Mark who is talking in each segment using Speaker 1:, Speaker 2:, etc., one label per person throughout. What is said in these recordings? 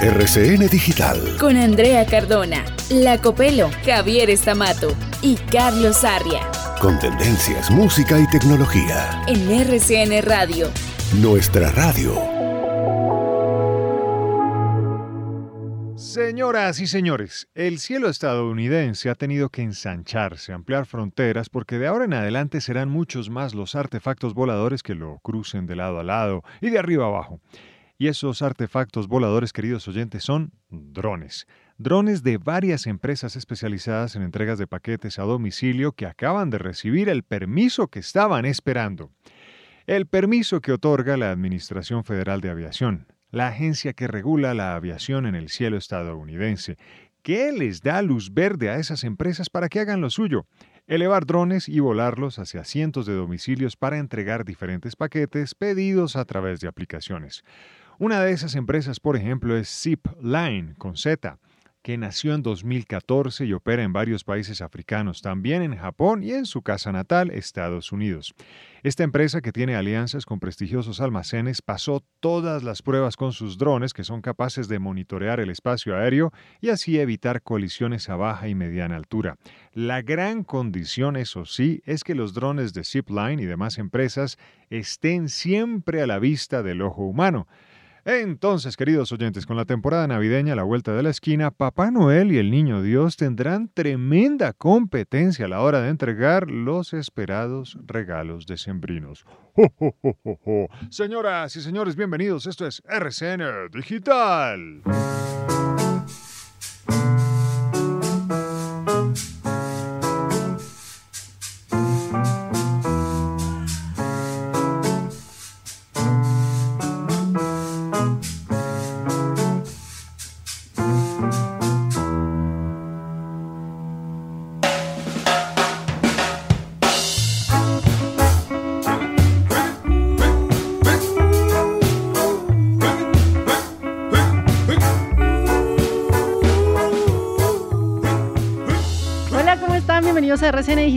Speaker 1: RCN Digital.
Speaker 2: Con Andrea Cardona, Lacopelo, Javier Estamato y Carlos Arria.
Speaker 1: Con tendencias, música y tecnología.
Speaker 2: En RCN Radio.
Speaker 1: Nuestra radio.
Speaker 3: Señoras y señores, el cielo estadounidense ha tenido que ensancharse, ampliar fronteras, porque de ahora en adelante serán muchos más los artefactos voladores que lo crucen de lado a lado y de arriba abajo. Y esos artefactos voladores, queridos oyentes, son drones. Drones de varias empresas especializadas en entregas de paquetes a domicilio que acaban de recibir el permiso que estaban esperando. El permiso que otorga la Administración Federal de Aviación, la agencia que regula la aviación en el cielo estadounidense. ¿Qué les da luz verde a esas empresas para que hagan lo suyo? Elevar drones y volarlos hacia cientos de domicilios para entregar diferentes paquetes pedidos a través de aplicaciones. Una de esas empresas, por ejemplo, es Zipline con Z, que nació en 2014 y opera en varios países africanos, también en Japón y en su casa natal, Estados Unidos. Esta empresa, que tiene alianzas con prestigiosos almacenes, pasó todas las pruebas con sus drones que son capaces de monitorear el espacio aéreo y así evitar colisiones a baja y mediana altura. La gran condición, eso sí, es que los drones de Zipline y demás empresas estén siempre a la vista del ojo humano. Entonces, queridos oyentes, con la temporada navideña a la vuelta de la esquina, Papá Noel y el Niño Dios tendrán tremenda competencia a la hora de entregar los esperados regalos decembrinos. ¡Jo, Señoras y señores, bienvenidos. Esto es RCN Digital.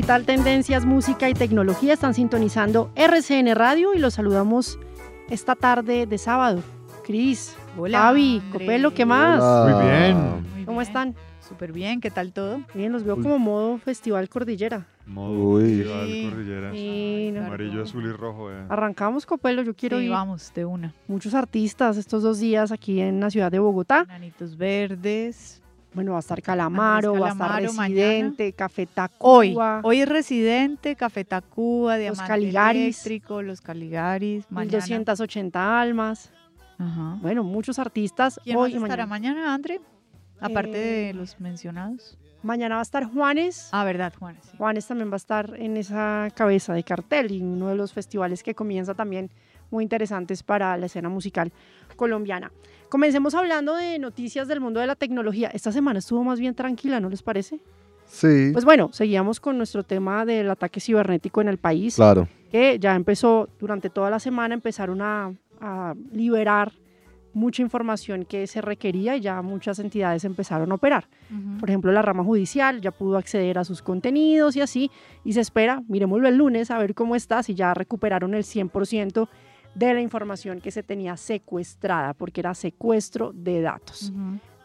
Speaker 4: Digital, Tendencias, Música y Tecnología. Están sintonizando RCN Radio y los saludamos esta tarde de sábado. Cris,
Speaker 5: Hola,
Speaker 4: Javi, Copelo, ¿qué más?
Speaker 3: Muy bien.
Speaker 4: ¿Cómo están?
Speaker 5: Súper bien, ¿qué tal todo?
Speaker 4: Bien, los veo como modo Festival Cordillera.
Speaker 3: Modo
Speaker 6: Uy.
Speaker 3: Festival
Speaker 5: Sí.
Speaker 3: Cordillera.
Speaker 4: Sí, no.
Speaker 3: Amarillo, azul y rojo. eh.
Speaker 4: Arrancamos Copelo, yo quiero
Speaker 5: Sí,
Speaker 4: ir.
Speaker 5: vamos, de una.
Speaker 4: Muchos artistas estos dos días aquí en la ciudad de Bogotá.
Speaker 5: Nanitos verdes.
Speaker 4: Bueno, va a estar Calamaro, va a estar
Speaker 5: Calamaro
Speaker 4: Residente, Café Tacuba.
Speaker 5: Hoy, hoy es Residente, Café Tacuba, Diamante
Speaker 4: Caligaris.
Speaker 5: Eléctrico, Los Caligaris, mañana.
Speaker 4: 1280 almas.
Speaker 5: Ajá.
Speaker 4: Bueno, muchos artistas
Speaker 5: ¿Quién
Speaker 4: hoy
Speaker 5: más estará
Speaker 4: mañana.
Speaker 5: mañana, André? Aparte de
Speaker 4: Eh,
Speaker 5: los mencionados.
Speaker 4: Mañana va a estar Juanes.
Speaker 5: Ah, verdad, Juan. sí.
Speaker 4: Juanes también va a estar en esa cabeza de cartel y uno de los festivales que comienza también muy interesantes para la escena musical colombiana. Comencemos hablando de noticias del mundo de la tecnología. Esta semana estuvo más bien tranquila, ¿no les parece?
Speaker 6: Sí,
Speaker 4: Pues bueno, seguíamos con nuestro tema del ataque cibernético en el país,
Speaker 6: claro.
Speaker 4: que ya empezó durante toda la semana, empezaron a, a liberar mucha información que se requería y ya muchas entidades empezaron a operar. Por ejemplo, la rama judicial ya pudo acceder a sus contenidos y así, y se espera, miremoslo el lunes, a ver cómo está, si ya recuperaron el 100% de la información que se tenía secuestrada, porque era secuestro de datos.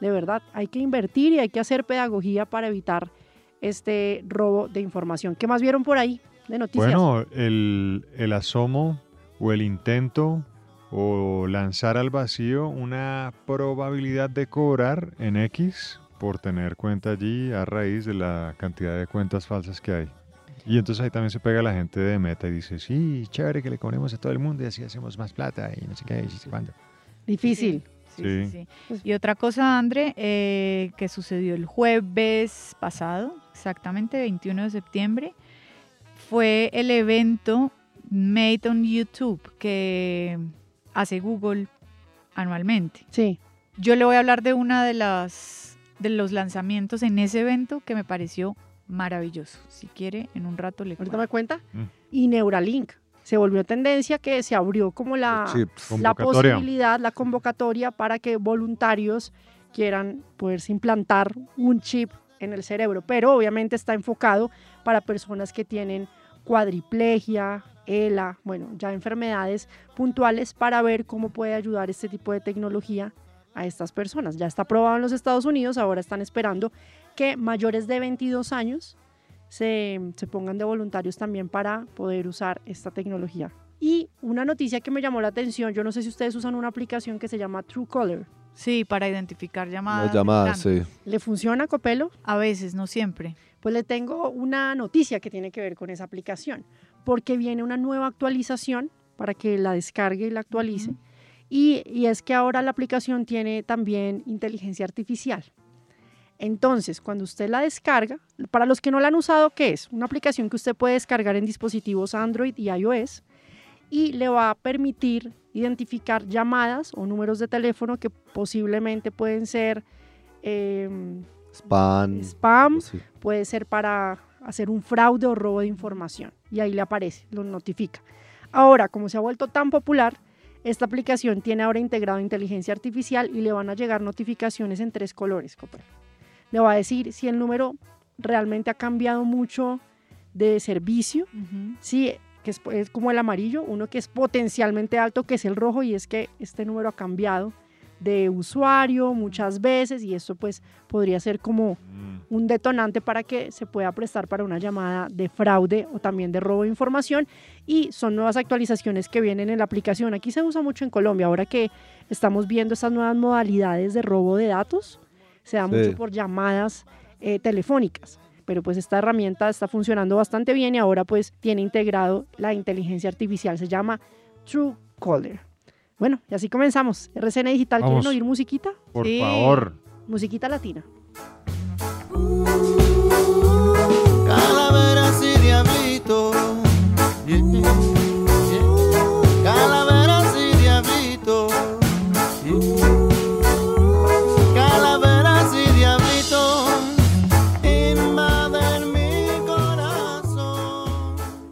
Speaker 4: De verdad, hay que invertir y hay que hacer pedagogía para evitar este robo de información. ¿Qué más vieron por ahí de noticias?
Speaker 3: Bueno, el, el asomo o el intento o lanzar al vacío una probabilidad de cobrar en X por tener cuenta allí a raíz de la cantidad de cuentas falsas que hay. Y entonces ahí también se pega la gente de Meta y dice, sí, chévere que le cobremos a todo el mundo y así hacemos más plata y no sé qué, y no sé cuándo.
Speaker 4: Difícil.
Speaker 5: Sí,
Speaker 3: Sí.
Speaker 5: sí, sí. Y otra cosa, André, eh, que sucedió el jueves pasado, exactamente 21 de septiembre, fue el evento Made on YouTube que hace Google anualmente.
Speaker 4: Sí.
Speaker 5: Yo le voy a hablar de una de las de los lanzamientos en ese evento que me pareció maravilloso. Si quiere, en un rato le
Speaker 4: Ahorita
Speaker 5: cuento.
Speaker 4: me cuenta.
Speaker 3: Mm.
Speaker 4: Y Neuralink. Se volvió tendencia que se abrió como la, la posibilidad, la convocatoria para que voluntarios quieran poderse implantar un chip en el cerebro, pero obviamente está enfocado para personas que tienen cuadriplegia, ELA, bueno, ya enfermedades puntuales para ver cómo puede ayudar este tipo de tecnología a estas personas. Ya está aprobado en los Estados Unidos, ahora están esperando que mayores de 22 años se, se pongan de voluntarios también para poder usar esta tecnología. Y una noticia que me llamó la atención, yo no sé si ustedes usan una aplicación que se llama Truecaller.
Speaker 5: Sí, para identificar llamadas.
Speaker 6: Las llamadas, sí.
Speaker 4: ¿Le funciona, Copelo?
Speaker 5: A veces, no siempre.
Speaker 4: Pues le tengo una noticia que tiene que ver con esa aplicación, porque viene una nueva actualización para que la descargue y la actualice. Y, y es que ahora la aplicación tiene también inteligencia artificial. Entonces, cuando usted la descarga, para los que no la han usado, ¿qué es? Una aplicación que usted puede descargar en dispositivos Android y iOS y le va a permitir identificar llamadas o números de teléfono que posiblemente pueden ser em,
Speaker 6: Spam.
Speaker 4: spam,
Speaker 6: sí.
Speaker 4: puede ser para hacer un fraude o robo de información. Y ahí le aparece, lo notifica. Ahora, como se ha vuelto tan popular, esta aplicación tiene ahora integrado inteligencia artificial y le van a llegar notificaciones en tres colores. Copper. Le va a decir si el número realmente ha cambiado mucho de servicio, si que es, es como el amarillo, uno que es potencialmente alto, que es el rojo, y es que este número ha cambiado de usuario muchas veces y esto pues podría ser como
Speaker 3: Mm.
Speaker 4: un detonante para que se pueda prestar para una llamada de fraude o también de robo de información y son nuevas actualizaciones que vienen en la aplicación. Aquí se usa mucho en Colombia, ahora que estamos viendo estas nuevas modalidades de robo de datos, se da
Speaker 6: Sí.
Speaker 4: mucho por llamadas eh, telefónicas. Pero pues esta herramienta está funcionando bastante bien y ahora pues tiene integrado la inteligencia artificial, se llama Truecaller. Bueno, y así comenzamos. RCN Digital, ¿quieren
Speaker 3: Vamos.
Speaker 4: oír musiquita?
Speaker 3: Por
Speaker 5: Sí.
Speaker 3: favor.
Speaker 4: Musiquita latina.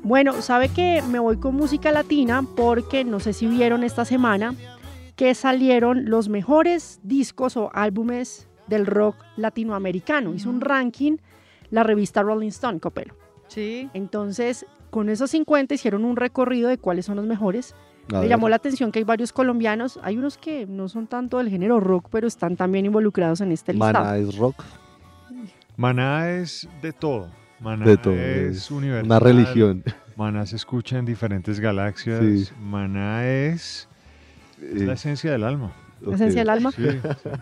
Speaker 4: Bueno, sabe que me voy con música latina porque no sé si vieron esta semana que salieron los mejores discos o álbumes del rock latinoamericano. Hizo un ranking la revista Rolling Stone, Copelo.
Speaker 5: Sí.
Speaker 4: Entonces, con esos 50 hicieron un recorrido de cuáles son los mejores.
Speaker 6: A
Speaker 4: Me
Speaker 6: ver.
Speaker 4: llamó la atención que hay varios colombianos, hay unos que no son tanto del género rock, pero están también involucrados en este listado.
Speaker 6: Maná es rock.
Speaker 3: Maná es de todo. Maná
Speaker 6: De todo.
Speaker 3: es universal.
Speaker 6: una religión.
Speaker 3: Maná se escucha en diferentes galaxias.
Speaker 6: Sí.
Speaker 3: Maná es, es la
Speaker 6: Eh,
Speaker 3: esencia del alma.
Speaker 4: La esencia del alma.
Speaker 3: Sí, sí.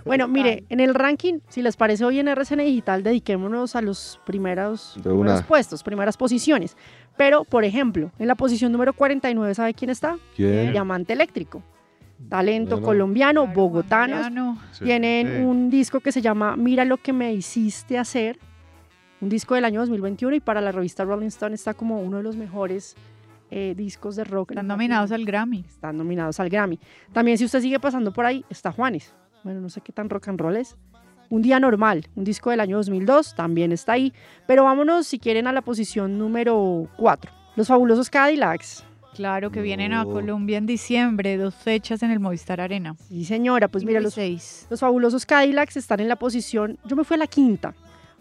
Speaker 4: Bueno, mire, en el ranking, si les parece hoy en RCN Digital, dediquémonos a los primeros, puestos, primeras posiciones. Pero, por ejemplo, en la posición número 49, ¿sabe quién está?
Speaker 6: ¿Quién?
Speaker 4: Diamante Eléctrico. Talento
Speaker 6: Bueno.
Speaker 4: colombiano,
Speaker 5: Claro, colombiano.
Speaker 4: Tienen un disco que se llama Mira lo que me hiciste hacer, un disco del año 2021 y para la revista Rolling Stone está como uno de los mejores eh, discos de rock.
Speaker 5: Están nominados al Grammy.
Speaker 4: Están nominados al Grammy. También si usted sigue pasando por ahí, está Juanes. Bueno, no sé qué tan rock and roll es. Un día normal, un disco del año 2002, también está ahí. Pero vámonos, si quieren, a la posición número 4. Los fabulosos Cadillacs.
Speaker 5: Claro que vienen a
Speaker 6: No.
Speaker 5: Colombia en diciembre, dos fechas en el Movistar Arena.
Speaker 4: Sí, señora, pues mira, los,
Speaker 5: seis.
Speaker 4: los fabulosos Cadillacs están en la posición, yo me fui a la quinta,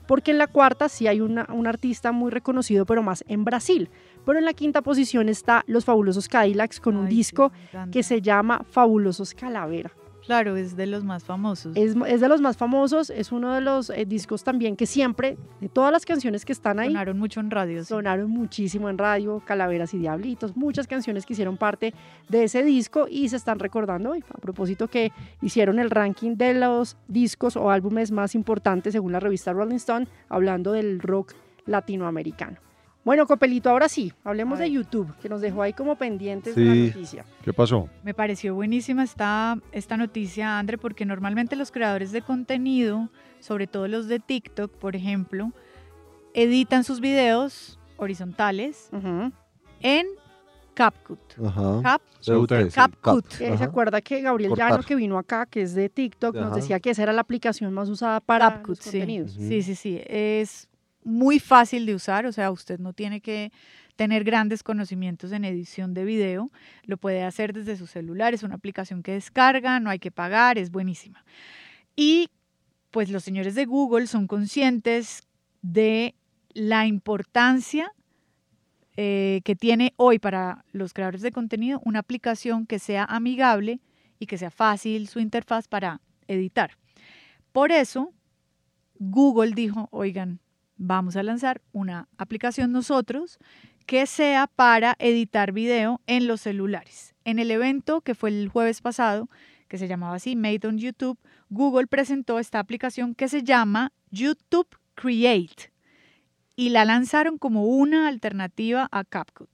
Speaker 4: porque en la cuarta sí hay una- un artista muy reconocido, pero más en Brasil. Pero en la quinta posición está Los Fabulosos Cadillacs con un
Speaker 5: Ay,
Speaker 4: disco que se llama Fabulosos Calavera.
Speaker 5: Claro, es de los más famosos.
Speaker 4: Es, es de los más famosos, es uno de los eh, discos también que siempre, de todas las canciones que están ahí,
Speaker 5: Sonaron mucho en radio. sí.
Speaker 4: sonaron muchísimo en radio, Calaveras y Diablitos, muchas canciones que hicieron parte de ese disco y se están recordando hoy. A propósito que hicieron el ranking de los discos o álbumes más importantes según la revista Rolling Stone, hablando del rock latinoamericano. Bueno, Copelito, ahora sí, hablemos de. YouTube, que nos dejó ahí como pendientes de la noticia.
Speaker 3: ¿Qué pasó?
Speaker 5: Me pareció buenísima esta, esta noticia, André, porque normalmente los creadores de contenido, sobre todo los de TikTok, por ejemplo, editan sus videos horizontales en CapCut.
Speaker 6: Ajá.
Speaker 5: Cap, CapCut.
Speaker 4: ¿Se acuerda que Gabriel
Speaker 6: Cortar.
Speaker 4: Llano, que vino acá, que es de TikTok, nos decía que esa era la aplicación más usada para
Speaker 5: CapCut,
Speaker 4: los
Speaker 5: sí.
Speaker 4: contenidos?
Speaker 5: Sí, sí, sí. Es muy fácil de usar, o sea, usted no tiene que tener grandes conocimientos en edición de video, lo puede hacer desde su celular, es una aplicación que descarga, no hay que pagar, es buenísima. Y pues los señores de Google son conscientes de la importancia eh, que tiene hoy para los creadores de contenido una aplicación que sea amigable y que sea fácil su interfaz para editar. Por eso, Google dijo, oigan, vamos a lanzar una aplicación nosotros que sea para editar video en los celulares. En el evento que fue el jueves pasado, que se llamaba así, Made on YouTube, Google presentó esta aplicación que se llama YouTube Create y la lanzaron como una alternativa a CapCut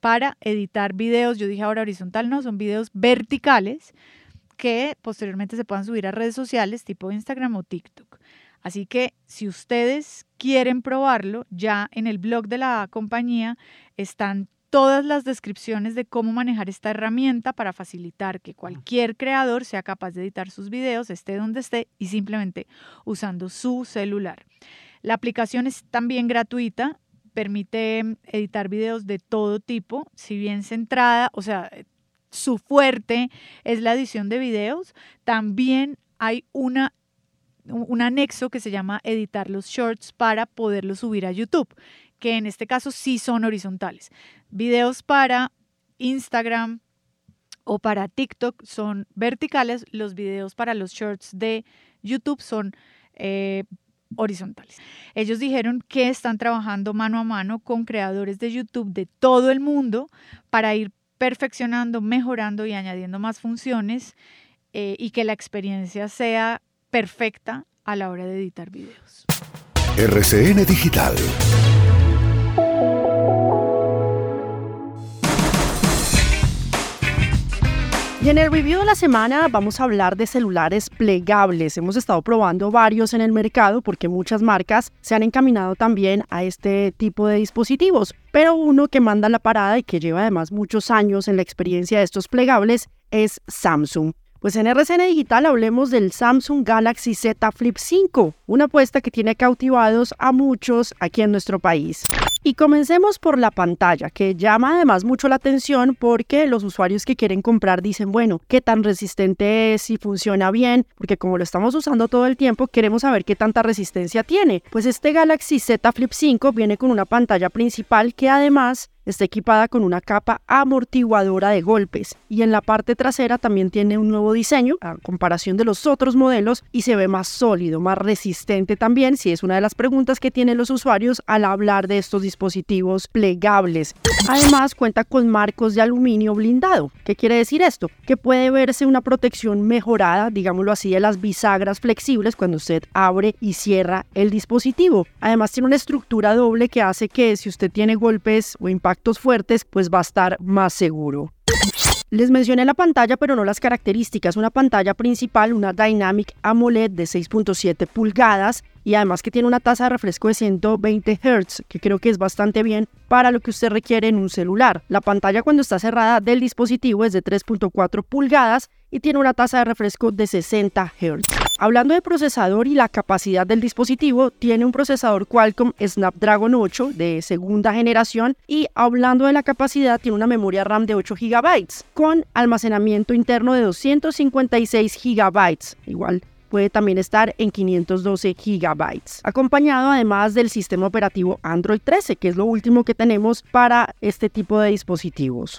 Speaker 5: para editar videos. Yo dije ahora horizontal, no, son videos verticales que posteriormente se puedan subir a redes sociales tipo Instagram o TikTok. Así que si ustedes quieren probarlo, ya en el blog de la compañía están todas las descripciones de cómo manejar esta herramienta para facilitar que cualquier creador sea capaz de editar sus videos, esté donde esté y simplemente usando su celular. La aplicación es también gratuita, permite editar videos de todo tipo, si bien centrada, o sea, su fuerte es la edición de videos, también hay una un anexo que se llama editar los shorts para poderlos subir a YouTube, que en este caso sí son horizontales. Videos para Instagram o para TikTok son verticales, los videos para los shorts de YouTube son eh, horizontales. Ellos dijeron que están trabajando mano a mano con creadores de YouTube de todo el mundo para ir perfeccionando, mejorando y añadiendo más funciones eh, y que la experiencia sea perfecta a la hora de editar videos.
Speaker 1: RCN Digital.
Speaker 7: Y en el review de la semana vamos a hablar de celulares plegables. Hemos estado probando varios en el mercado porque muchas marcas se han encaminado también a este tipo de dispositivos. Pero uno que manda la parada y que lleva además muchos años en la experiencia de estos plegables es Samsung. Pues en RCN Digital hablemos del Samsung Galaxy Z Flip 5, una apuesta que tiene cautivados a muchos aquí en nuestro país. Y comencemos por la pantalla, que llama además mucho la atención porque los usuarios que quieren comprar dicen, bueno, ¿qué tan resistente es? Si funciona bien, porque como lo estamos usando todo el tiempo, queremos saber qué tanta resistencia tiene. Pues este Galaxy Z Flip 5 viene con una pantalla principal que además Está equipada con una capa amortiguadora de golpes y en la parte trasera también tiene un nuevo diseño a comparación de los otros modelos y se ve más sólido, más resistente también, si es una de las preguntas que tienen los usuarios al hablar de estos dispositivos plegables. Además cuenta con marcos de aluminio blindado. ¿Qué quiere decir esto? Que puede verse una protección mejorada, digámoslo así, de las bisagras flexibles cuando usted abre y cierra el dispositivo. Además tiene una estructura doble que hace que si usted tiene golpes o impactos fuertes, pues va a estar más seguro. Les mencioné la pantalla, pero no las características. Una pantalla principal, una Dynamic AMOLED de 6.7 pulgadas y además que tiene una tasa de refresco de 120 Hz, que creo que es bastante bien para lo que usted requiere en un celular. La pantalla cuando está cerrada del dispositivo es de 3.4 pulgadas y tiene una tasa de refresco de 60 Hz. Hablando de procesador y la capacidad del dispositivo, tiene un procesador Qualcomm Snapdragon 8 de segunda generación y hablando de la capacidad, tiene una memoria RAM de 8 GB con almacenamiento interno de 256 GB. Igual puede también estar en 512 GB, acompañado además del sistema operativo Android 13, que es lo último que tenemos para este tipo de dispositivos.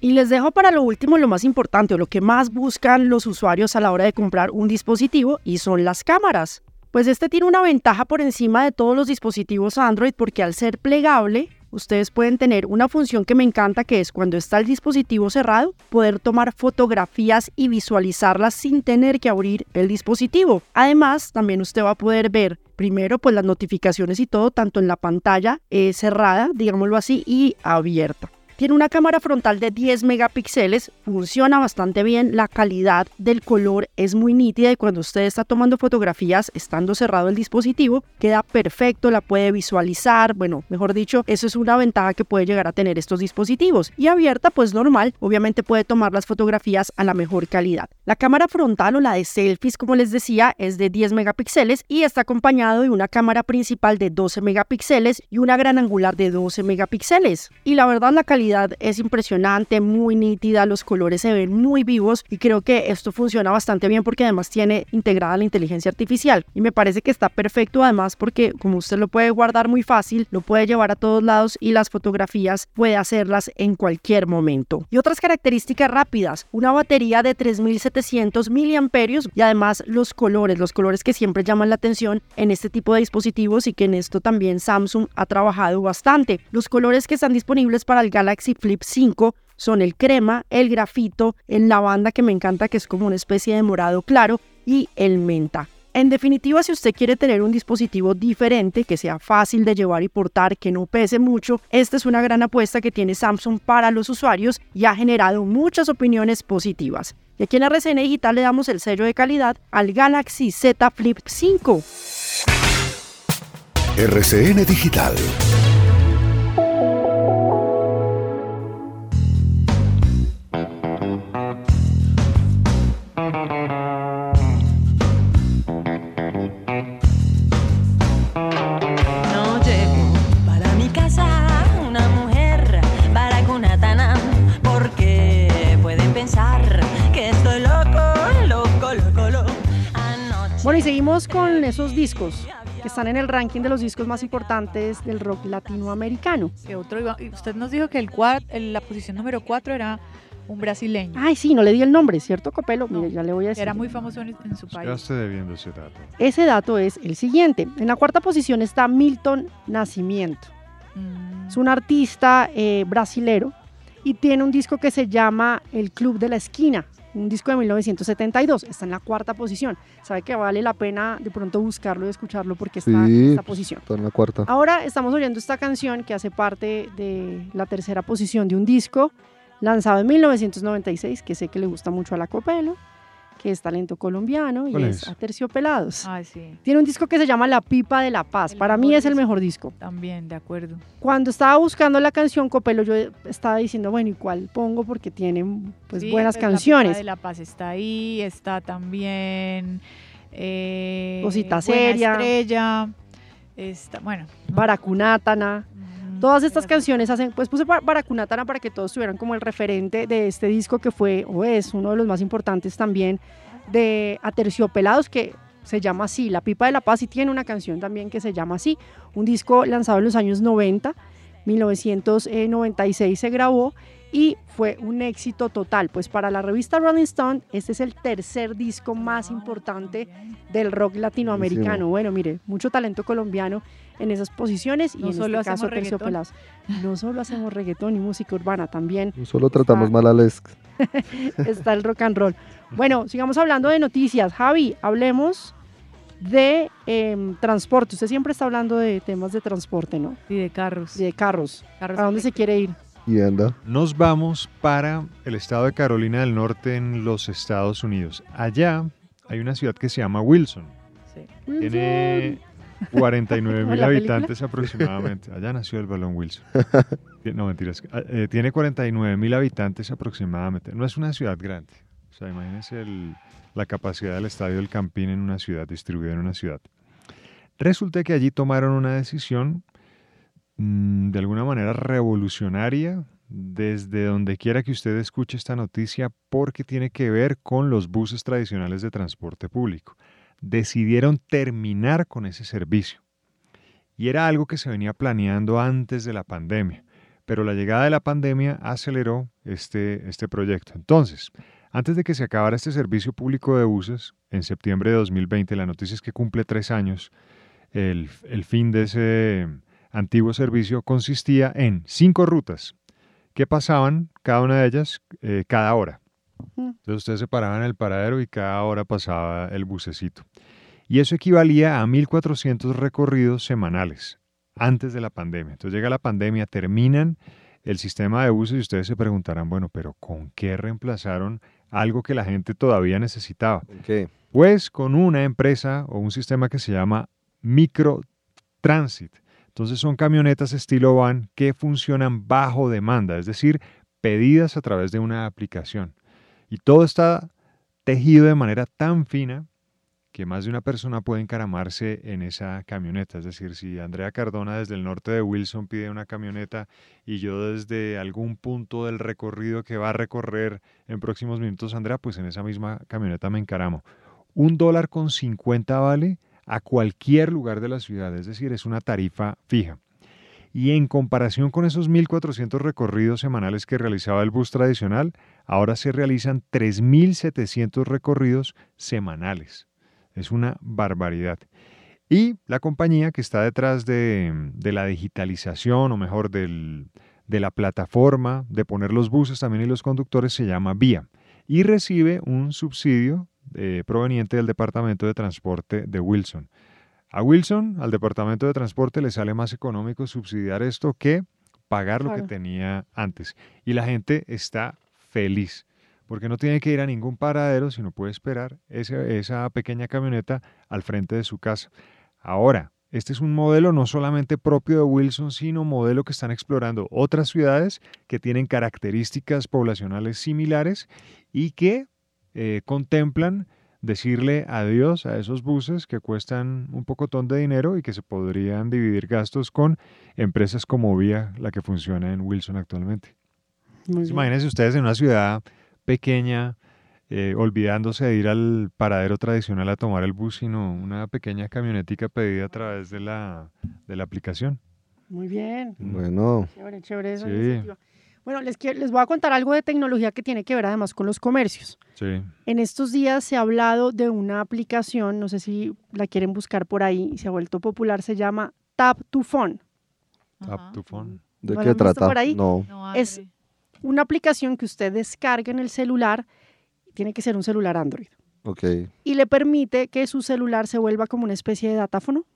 Speaker 7: Y les dejo para lo último lo más importante o lo que más buscan los usuarios a la hora de comprar un dispositivo y son las cámaras. Pues este tiene una ventaja por encima de todos los dispositivos Android porque al ser plegable ustedes pueden tener una función que me encanta que es cuando está el dispositivo cerrado, poder tomar fotografías y visualizarlas sin tener que abrir el dispositivo. Además, también usted va a poder ver primero pues las notificaciones y todo tanto en la pantalla eh, cerrada, digámoslo así, y abierta. Tiene una cámara frontal de 10 megapíxeles, funciona bastante bien, la calidad del color es muy nítida y cuando usted está tomando fotografías estando cerrado el dispositivo, queda perfecto, la puede visualizar, bueno, mejor dicho, eso es una ventaja que puede llegar a tener estos dispositivos. Y abierta, pues normal, obviamente puede tomar las fotografías a la mejor calidad. La cámara frontal o la de selfies, como les decía, es de 10 megapíxeles y está acompañado de una cámara principal de 12 megapíxeles y una gran angular de 12 megapíxeles. Y la verdad, la calidad
Speaker 4: es impresionante, muy nítida, los colores se ven muy vivos y creo que esto funciona bastante bien porque además tiene integrada la inteligencia artificial y me parece que está perfecto además porque como usted lo puede guardar muy fácil, lo puede llevar a todos lados y las fotografías puede hacerlas en cualquier momento. Y otras características rápidas, una batería de 3700 miliamperios y además los colores, los colores que siempre llaman la atención en este tipo de dispositivos y que en esto también Samsung ha trabajado bastante. Los colores que están disponibles para el Galaxy Flip 5 son el crema, el grafito, el lavanda que me encanta que es como una especie de morado claro y el menta. En definitiva, si usted quiere tener un dispositivo diferente, que sea fácil de llevar y portar, que no pese mucho, esta es una gran apuesta que tiene Samsung para los usuarios y ha generado muchas opiniones positivas. Y aquí en RCN Digital le damos el sello de calidad al Galaxy Z Flip 5.
Speaker 1: RCN Digital.
Speaker 4: Y seguimos con esos discos que están en el ranking de los discos más importantes del rock latinoamericano.
Speaker 5: Que otro iba- usted nos dijo que el cuad- el- la posición número 4 era un brasileño.
Speaker 4: Ay, sí, no le di el nombre, ¿cierto, Copelo? Mire, ya le voy a decir.
Speaker 5: era muy famoso en, en su país.
Speaker 3: Quedaste debiendo ese dato.
Speaker 4: Ese dato es el siguiente. En la cuarta posición está Milton Nacimiento.
Speaker 5: Mm,
Speaker 4: Es un artista eh, brasilero y tiene un disco que se llama El Club de la Esquina, un disco de 1972. Está en la cuarta posición. Sabe que vale la pena de pronto buscarlo y escucharlo porque está en esta posición.
Speaker 6: está en la cuarta.
Speaker 4: Ahora estamos oyendo esta canción que hace parte de la tercera posición de un disco lanzado en 1996, que sé que le gusta mucho a la Copelo, que es talento colombiano y
Speaker 3: ¿Cuál
Speaker 4: es
Speaker 3: es?
Speaker 4: Aterciopelados.
Speaker 5: Ay, sí,
Speaker 4: Tiene un disco que se llama La Pipa de la Paz.
Speaker 5: El
Speaker 4: Para mí es el mejor disco.
Speaker 5: también, de acuerdo.
Speaker 4: Cuando estaba buscando la canción Copelo, yo estaba diciendo, bueno, ¿y cuál pongo? Porque tiene pues,
Speaker 5: Sí,
Speaker 4: buenas
Speaker 5: pues, La Pipa
Speaker 4: canciones.
Speaker 5: de La Paz está ahí, está también. Eh,
Speaker 4: Cosita
Speaker 5: Buena
Speaker 4: Seria.
Speaker 5: Estrella. Está, bueno. ¿no?
Speaker 4: Baracunátana. Todas estas canciones hacen, pues puse Bar- Baracunátana para que todos tuvieran como el referente de este disco que fue o es uno de los más importantes también de Aterciopelados que se llama así, La Pipa de la Paz y tiene una canción también que se llama así, un disco lanzado en los años 90, 1996 se grabó y fue un éxito total. Pues para la revista Rolling Stone, este es el tercer disco más importante del rock latinoamericano.
Speaker 6: Buenísimo.
Speaker 4: Bueno, mire, mucho talento colombiano en esas posiciones y
Speaker 5: No
Speaker 4: en
Speaker 5: solo
Speaker 4: este caso
Speaker 5: hacemos reggaetón.
Speaker 4: Terciopelados. No solo hacemos reggaetón y música urbana, también
Speaker 6: Solo tratamos
Speaker 4: Está-
Speaker 6: mal a Les.
Speaker 4: está el rock and roll. Bueno, sigamos hablando de noticias. Javi, hablemos de em, transporte. Usted siempre está hablando de temas de transporte, ¿no?
Speaker 5: Y de carros.
Speaker 4: Y de carros.
Speaker 5: carros
Speaker 4: ¿A dónde se quiere ir?
Speaker 6: Y anda.
Speaker 3: Nos vamos para el estado de Carolina del Norte en los Estados Unidos. Allá hay una ciudad que se llama Wilson.
Speaker 5: Sí.
Speaker 3: Tiene 49 mil habitantes aproximadamente. Allá nació el balón Wilson. No, mentiras. Ah, eh, tiene 49 mil habitantes aproximadamente. No es una ciudad grande. O sea, imagínense el- la capacidad del estadio del Campín en una ciudad, distribuida en una ciudad. Resulta que allí tomaron una decisión de alguna manera revolucionaria desde donde quiera que usted escuche esta noticia porque tiene que ver con los buses tradicionales de transporte público. Decidieron terminar con ese servicio. Y era algo que se venía planeando antes de la pandemia, pero la llegada de la pandemia aceleró este, este proyecto. Entonces, antes de que se acabara este servicio público de buses, en septiembre de 2020, la noticia es que cumple tres años, el, el fin de ese antiguo servicio consistía en cinco rutas que pasaban, cada una de ellas, eh, cada hora. Entonces ustedes se paraban en el paradero y cada hora pasaba el bucecito. Y eso equivalía a 1.400 recorridos semanales antes de la pandemia. Entonces llega la pandemia, terminan el sistema de buses y ustedes se preguntarán, bueno, pero ¿con qué reemplazaron algo que la gente todavía necesitaba?
Speaker 6: ¿Qué?
Speaker 3: Pues con una empresa o un sistema que se llama Microtransit. Entonces son camionetas estilo van que funcionan bajo demanda, es decir, pedidas a través de una aplicación. Y todo está tejido de manera tan fina que más de una persona puede encaramarse en esa camioneta. Es decir, si Andrea Cardona desde el norte de Wilson pide una camioneta y yo desde algún punto del recorrido que va a recorrer en próximos minutos, Andrea, pues en esa misma camioneta me encaramo. Un dólar con 50 vale a cualquier lugar de la ciudad, es decir, es una tarifa fija. Y en comparación con esos 1.400 recorridos semanales que realizaba el bus tradicional, ahora se realizan 3.700 recorridos semanales. Es una barbaridad. Y la compañía que está detrás de, la digitalización, o mejor, de la plataforma de poner los buses también y los conductores, se llama Vía y recibe un subsidio eh, proveniente del Departamento de Transporte de Wilson. A Wilson, al Departamento de Transporte, le sale más económico subsidiar esto que pagar lo que tenía antes. Y la gente está feliz, porque no tiene que ir a ningún paradero, sino puede esperar ese- esa pequeña camioneta al frente de su casa. Ahora, este es un modelo no solamente propio de Wilson, sino modelo que están explorando otras ciudades que tienen características poblacionales similares y que eh, contemplan decirle adiós a esos buses que cuestan un pocotón de dinero y que se podrían dividir gastos con empresas como Vía, la que funciona en Wilson actualmente. Imagínense ustedes en una ciudad pequeña, eh, olvidándose de ir al paradero tradicional a tomar el bus, sino una pequeña camionetica pedida a través de la, de la aplicación.
Speaker 4: Muy bien.
Speaker 6: Bueno,
Speaker 4: Chévere, chévere esa
Speaker 3: Sí.
Speaker 4: iniciativa. Bueno, les, quiero- les voy a contar algo de tecnología que tiene que ver además con los comercios.
Speaker 3: Sí.
Speaker 4: En estos días se ha hablado de una aplicación, no sé si la quieren buscar por ahí, se ha vuelto popular, se llama Tap to Phone.
Speaker 3: Tap to phone.
Speaker 6: ¿de
Speaker 4: ¿No
Speaker 6: qué trata?
Speaker 4: por ahí?
Speaker 6: No.
Speaker 5: No,
Speaker 4: Es-. Una aplicación que usted descarga en el celular, tiene que ser un celular Android,
Speaker 6: Ok.
Speaker 4: y le permite que su celular se vuelva como una especie de datáfono.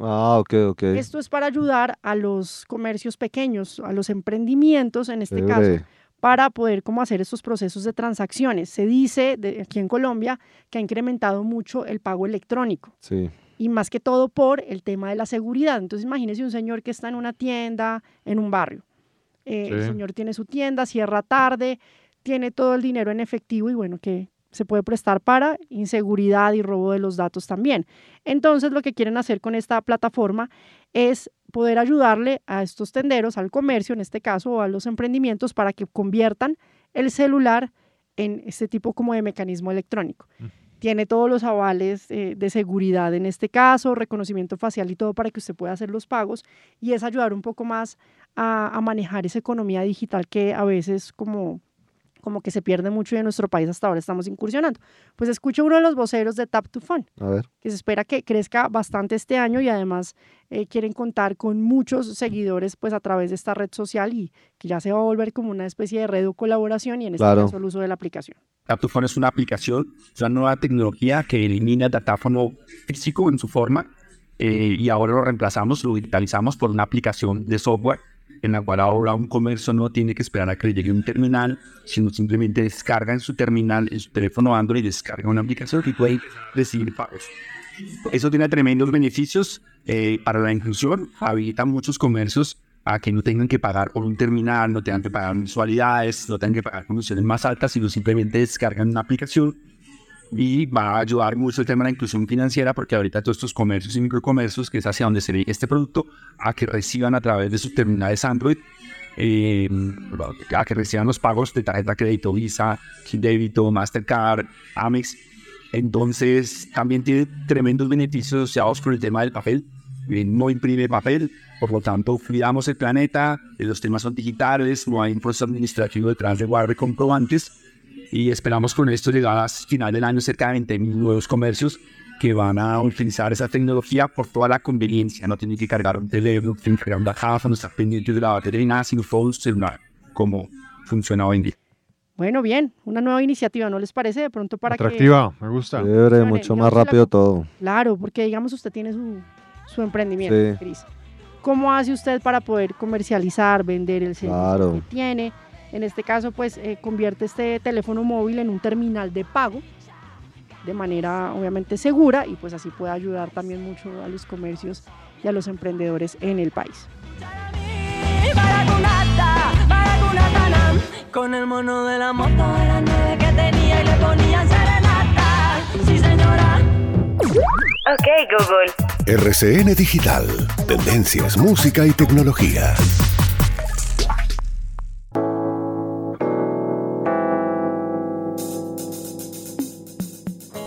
Speaker 6: Ah, ok, ok.
Speaker 4: Esto es para ayudar a los comercios pequeños, a los emprendimientos en este caso, para poder como hacer estos procesos de transacciones. Se dice de, aquí en Colombia que ha incrementado mucho el pago electrónico
Speaker 6: Sí.
Speaker 4: y más que todo por el tema de la seguridad. Entonces imagínese un señor que está en una tienda, en un barrio. Eh, El señor tiene su tienda, cierra tarde, tiene todo el dinero en efectivo y bueno, que se puede prestar para inseguridad y robo de los datos también. Entonces lo que quieren hacer con esta plataforma es poder ayudarle a estos tenderos, al comercio en este caso, o a los emprendimientos para que conviertan el celular en este tipo como de mecanismo electrónico. Tiene todos los avales eh, de seguridad en este caso, reconocimiento facial y todo para que usted pueda hacer los pagos y es ayudar un poco más a, a manejar esa economía digital que a veces como, como que se pierde mucho y en nuestro país hasta ahora estamos incursionando. Pues escucho uno de los voceros de Tap to Phone
Speaker 6: A ver.
Speaker 4: que se espera que crezca bastante este año y además eh, quieren contar con muchos seguidores pues a través de esta red social y que ya se va a volver como una especie de red o colaboración y en este
Speaker 6: Claro.
Speaker 4: caso el uso de la aplicación.
Speaker 8: Taptophone es una aplicación, es una nueva tecnología que elimina el datáfono físico en su forma eh, y ahora lo reemplazamos, lo digitalizamos por una aplicación de software en la cual ahora un comercio no tiene que esperar a que le llegue un terminal, sino simplemente descarga en su terminal, en su teléfono Android, descarga una aplicación y puede recibir pagos. Eso tiene tremendos beneficios eh, para la inclusión, habilita muchos comercios a que no tengan que pagar por un terminal, no tengan que pagar mensualidades, no tengan que pagar comisiones más altas, sino simplemente descargan una aplicación y va a ayudar mucho el tema de la inclusión financiera porque ahorita todos estos comercios y microcomercios, que es hacia donde se dirige este producto, a que reciban a través de sus terminales Android, eh, a que reciban los pagos de tarjeta crédito, Visa, débito, Mastercard, Amex. Entonces también tiene tremendos beneficios asociados con el tema del papel. Eh, no imprime papel, por lo tanto cuidamos el planeta, los temas son digitales, no hay un proceso administrativo detrás de guardar comprobantes y esperamos con esto llegar a final del año cerca de 20.000 nuevos comercios que van a utilizar esa tecnología por toda la conveniencia. No tienen que cargar un teléfono, no tienen que cargar una caja, no estar pendientes de la batería, nada, sino todo celular, como funciona hoy en día.
Speaker 4: Bueno, bien, una nueva iniciativa, ¿no les parece? De pronto para que...
Speaker 3: Atractiva, me gusta.
Speaker 6: Chévere, mucho más
Speaker 4: que la
Speaker 6: rápido
Speaker 4: co-
Speaker 6: todo.
Speaker 4: Claro, porque digamos usted tiene su, su emprendimiento,
Speaker 6: Sí.
Speaker 4: Cris. ¿Cómo hace usted para poder comercializar, vender el servicio
Speaker 6: Claro.
Speaker 4: que tiene? En este caso, pues eh, convierte este teléfono móvil en un terminal de pago de manera obviamente segura y pues así puede ayudar también mucho a los comercios y a los emprendedores en el país.
Speaker 9: Con el mono de la moto de las nueve que tenía y le ponían serenata. Sí, señora.
Speaker 2: Ok, Google.
Speaker 1: RCN Digital. Tendencias, música y tecnología.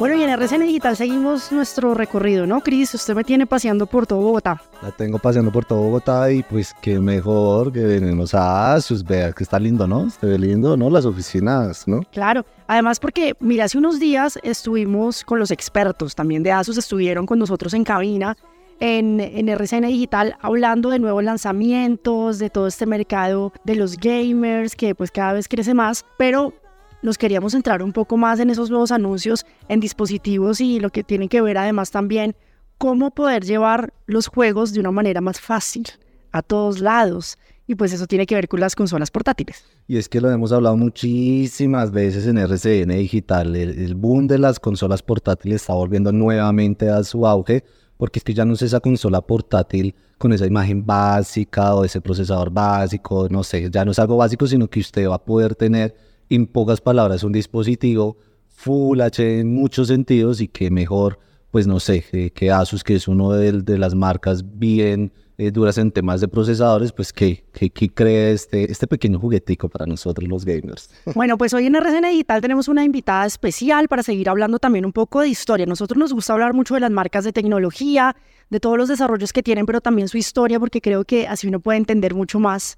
Speaker 7: Bueno, y en RCN Digital seguimos nuestro recorrido, ¿no, Cris? Usted me tiene paseando por todo Bogotá.
Speaker 6: La tengo paseando por todo Bogotá y pues qué mejor que venimos a Asus. Vea que está lindo, ¿no? Se ve lindo, ¿no? Las oficinas, ¿no?
Speaker 7: Claro, además porque, mira, hace unos días estuvimos con los expertos también de Asus, estuvieron con nosotros en cabina en, en RCN Digital hablando de nuevos lanzamientos, de todo este mercado de los gamers que pues cada vez crece más, pero nos queríamos centrar un poco más en esos nuevos anuncios en dispositivos y lo que tiene que ver además también cómo poder llevar los juegos de una manera más fácil a todos lados. Y pues eso tiene que ver con las consolas portátiles.
Speaker 6: Y es que lo hemos hablado muchísimas veces en RCN Digital. El, el boom de las consolas portátiles está volviendo nuevamente a su auge porque es que ya no es esa consola portátil con esa imagen básica o ese procesador básico, no sé, ya no es algo básico, sino que usted va a poder tener en pocas palabras, un dispositivo Full HD en muchos sentidos y que mejor, pues no sé, que, Asus, que es uno de, de las marcas bien eh, duras en temas de procesadores, pues que, que, que cree este, este pequeño juguetico para nosotros los gamers.
Speaker 7: Bueno, pues hoy en RCN Digital tenemos una invitada especial para seguir hablando también un poco de historia. Nosotros nos gusta hablar mucho de las marcas de tecnología, de todos los desarrollos que tienen, pero también su historia, porque creo que así uno puede entender mucho más